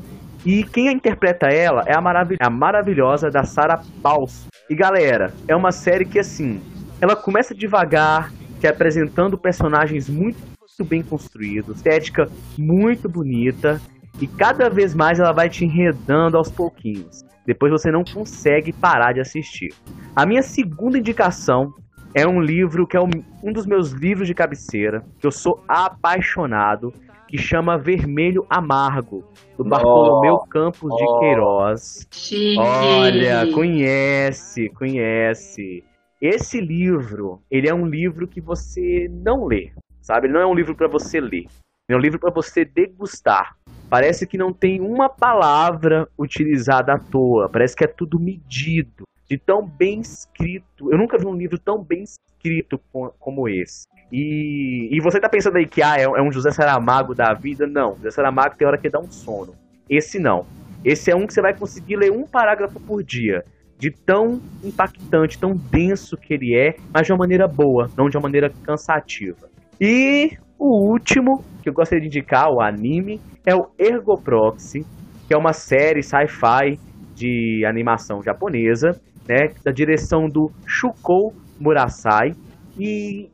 E quem interpreta ela é a, a maravilhosa da Sarah Paulson. E galera, é uma série que assim, ela começa devagar, te apresentando personagens muito bem construídos, estética muito bonita, e cada vez mais ela vai te enredando aos pouquinhos. Depois você não consegue parar de assistir. A minha segunda indicação é um livro que é um dos meus livros de cabeceira, que eu sou apaixonado, que chama Vermelho Amargo, do Bartolomeu oh, Campos oh. de Queiroz. Chique. Olha, conhece, conhece. Esse livro, ele é um livro que você não lê, sabe? Ele não é um livro para você ler. Ele é um livro para você degustar. Parece que não tem uma palavra utilizada à toa. Parece que é tudo medido, de tão bem escrito. Eu nunca vi um livro tão bem escrito como esse. E, e você tá pensando aí que ah, é, é um José Saramago da vida? Não, José Saramago tem hora que dá um sono. Esse não. Esse é um que você vai conseguir ler um parágrafo por dia de tão impactante, tão denso que ele é, mas de uma maneira boa, não de uma maneira cansativa. E o último que eu gostaria de indicar, o anime, é o Ergo Proxy, que é uma série sci-fi de animação japonesa, né, da direção do Shukou Murasai. E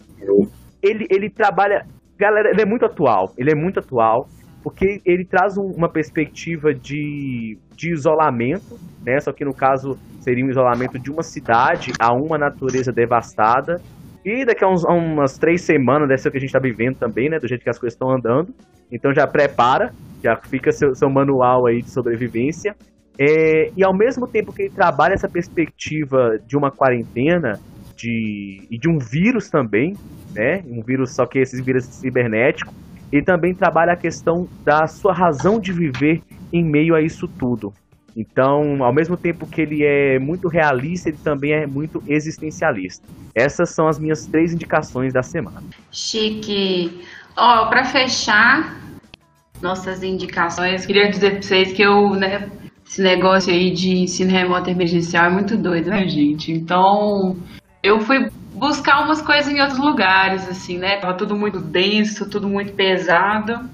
ele, ele trabalha. Galera, ele é muito atual. Ele é muito atual porque ele traz um, uma perspectiva de, de isolamento, né? Só que no caso seria um isolamento de uma cidade a uma natureza devastada. E daqui a, uns, a umas três semanas, deve ser o que a gente está vivendo também, né? Do jeito que as coisas estão andando. Então já prepara, já fica seu, seu manual aí de sobrevivência. É, e ao mesmo tempo que ele trabalha essa perspectiva de uma quarentena de, e de um vírus também, né? Um vírus, só que esses vírus cibernéticos, ele também trabalha a questão da sua razão de viver em meio a isso tudo. Então, ao mesmo tempo que ele é muito realista, ele também é muito existencialista. Essas são as minhas três indicações da semana. Chique. Ó, oh, para fechar nossas indicações, queria dizer para vocês que eu, né, esse negócio aí de ensino remoto emergencial é muito doido, né, gente? Então, eu fui buscar umas coisas em outros lugares, assim, né? Tava tudo muito denso, tudo muito pesado.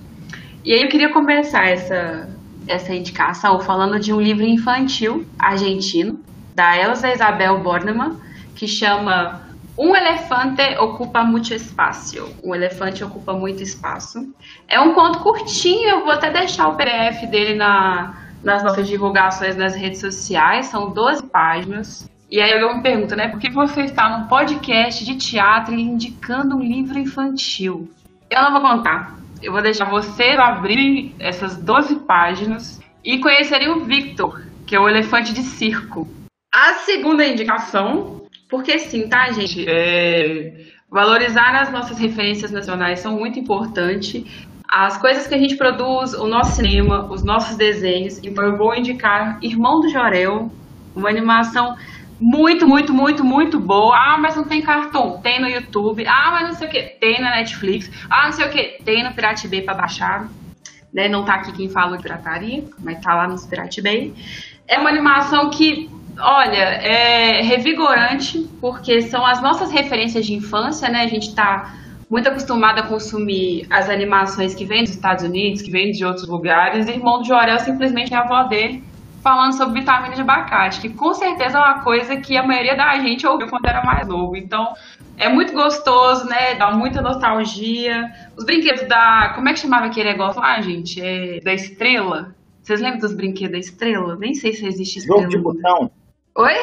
E aí eu queria começar essa, essa indicação falando de um livro infantil argentino, da Elsa Isabel Bornemann, que chama Um Elefante Ocupa Muito Espaço. Um elefante ocupa muito espaço. É um conto curtinho, eu vou até deixar o PDF dele na, nas nossas divulgações nas redes sociais, são 12 páginas. E aí eu me pergunto, né? Por que você está num podcast de teatro indicando um livro infantil? Eu não vou contar. Eu vou deixar vocês abrirem essas 12 páginas e conhecerem o Victor, que é o elefante de circo. A segunda indicação, porque sim, tá, gente? É, valorizar as nossas referências nacionais são muito importantes. As coisas que a gente produz, o nosso cinema, os nossos desenhos. Então eu vou indicar Irmão do Jorel, uma animação muito, muito, muito, muito boa. Ah, mas não tem cartão. Tem no YouTube. Ah, mas não sei o que. Tem na Netflix. Ah, não sei o que. Tem no Pirate Bay pra baixar. Né? Não tá aqui quem fala de pirataria, mas tá lá no Pirate Bay. É uma animação que, olha, é revigorante, porque são as nossas referências de infância, né? A gente tá muito acostumado a consumir as animações que vêm dos Estados Unidos, que vêm de outros lugares. E Irmão de Jorel simplesmente é a avó dele falando sobre vitamina de abacate, que com certeza é uma coisa que a maioria da gente ouviu quando era mais novo. Então, é muito gostoso, né? Dá muita nostalgia. Os brinquedos da. Como é que chamava aquele negócio lá, gente? É, da estrela. Vocês lembram dos brinquedos da estrela? Nem sei se existe estrela. Jogo de botão. Oi?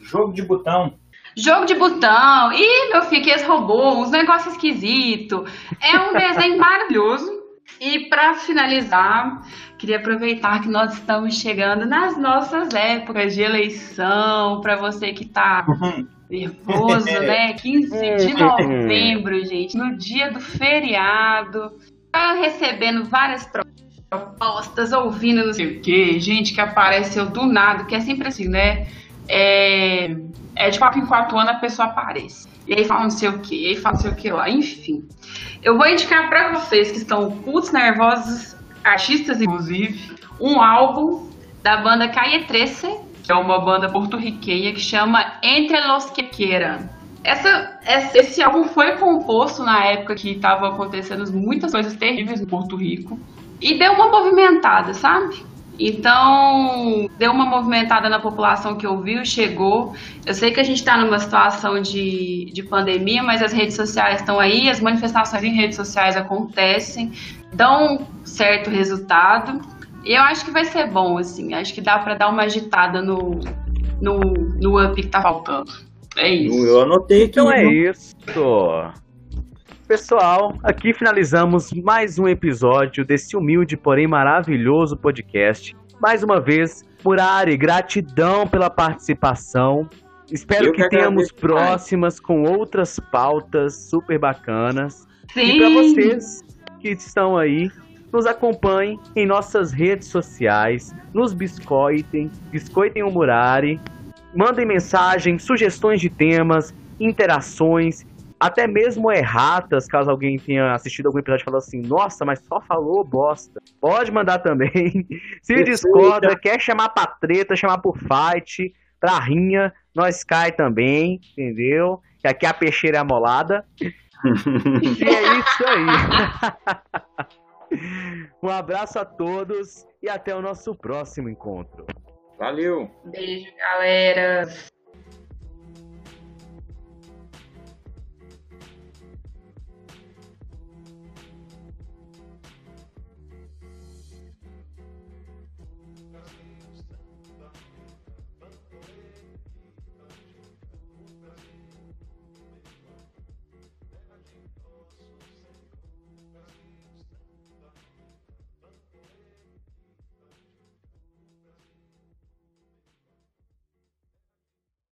Jogo de botão. Jogo de botão. Ih, meu filho, que esse robô, uns negócios esquisitos. É um desenho maravilhoso. E para finalizar, queria aproveitar que nós estamos chegando nas nossas épocas de eleição, para você que está nervoso, né? 15 de novembro, gente, no dia do feriado, tá recebendo várias propostas, ouvindo não sei o que, gente que apareceu do nada, que é sempre assim, né? é, é de 4 em 4 anos a pessoa aparece. E aí fala não sei o que, e aí fala não sei o que lá, enfim. Eu vou indicar para vocês que estão putos, nervosos, artistas inclusive, um álbum da banda Calle 13, que é uma banda porto-riquenha que chama Entre los que quieran. Essa, esse álbum foi composto na época que estavam acontecendo muitas coisas terríveis no Porto Rico e deu uma movimentada, sabe? Então, deu uma movimentada na população que ouviu, chegou. Eu sei que a gente está numa situação de, de pandemia, mas as redes sociais estão aí, as manifestações em redes sociais acontecem, dão certo resultado. E eu acho que vai ser bom, assim. Acho que dá para dar uma agitada no, no, no up que tá faltando. É isso. Eu anotei aqui. Então é isso. Pessoal, aqui finalizamos mais um episódio desse humilde, porém maravilhoso podcast. Mais uma vez, Murari, gratidão pela participação. Espero Eu que, que tenhamos próximas com outras pautas super bacanas. Sim. E para vocês que estão aí, nos acompanhem em nossas redes sociais, nos biscoitem, biscoitem o Murari, mandem mensagem, sugestões de temas, interações, até mesmo erratas, caso alguém tenha assistido algum episódio e falou assim, nossa, mas só falou bosta. Pode mandar também. Se Perfeito. discorda, quer chamar pra treta, chamar por fight, pra rinha, nós cai também, entendeu? Que aqui a peixeira é amolada. E é isso aí. um abraço a todos e até o nosso próximo encontro. Valeu. Beijo, galera.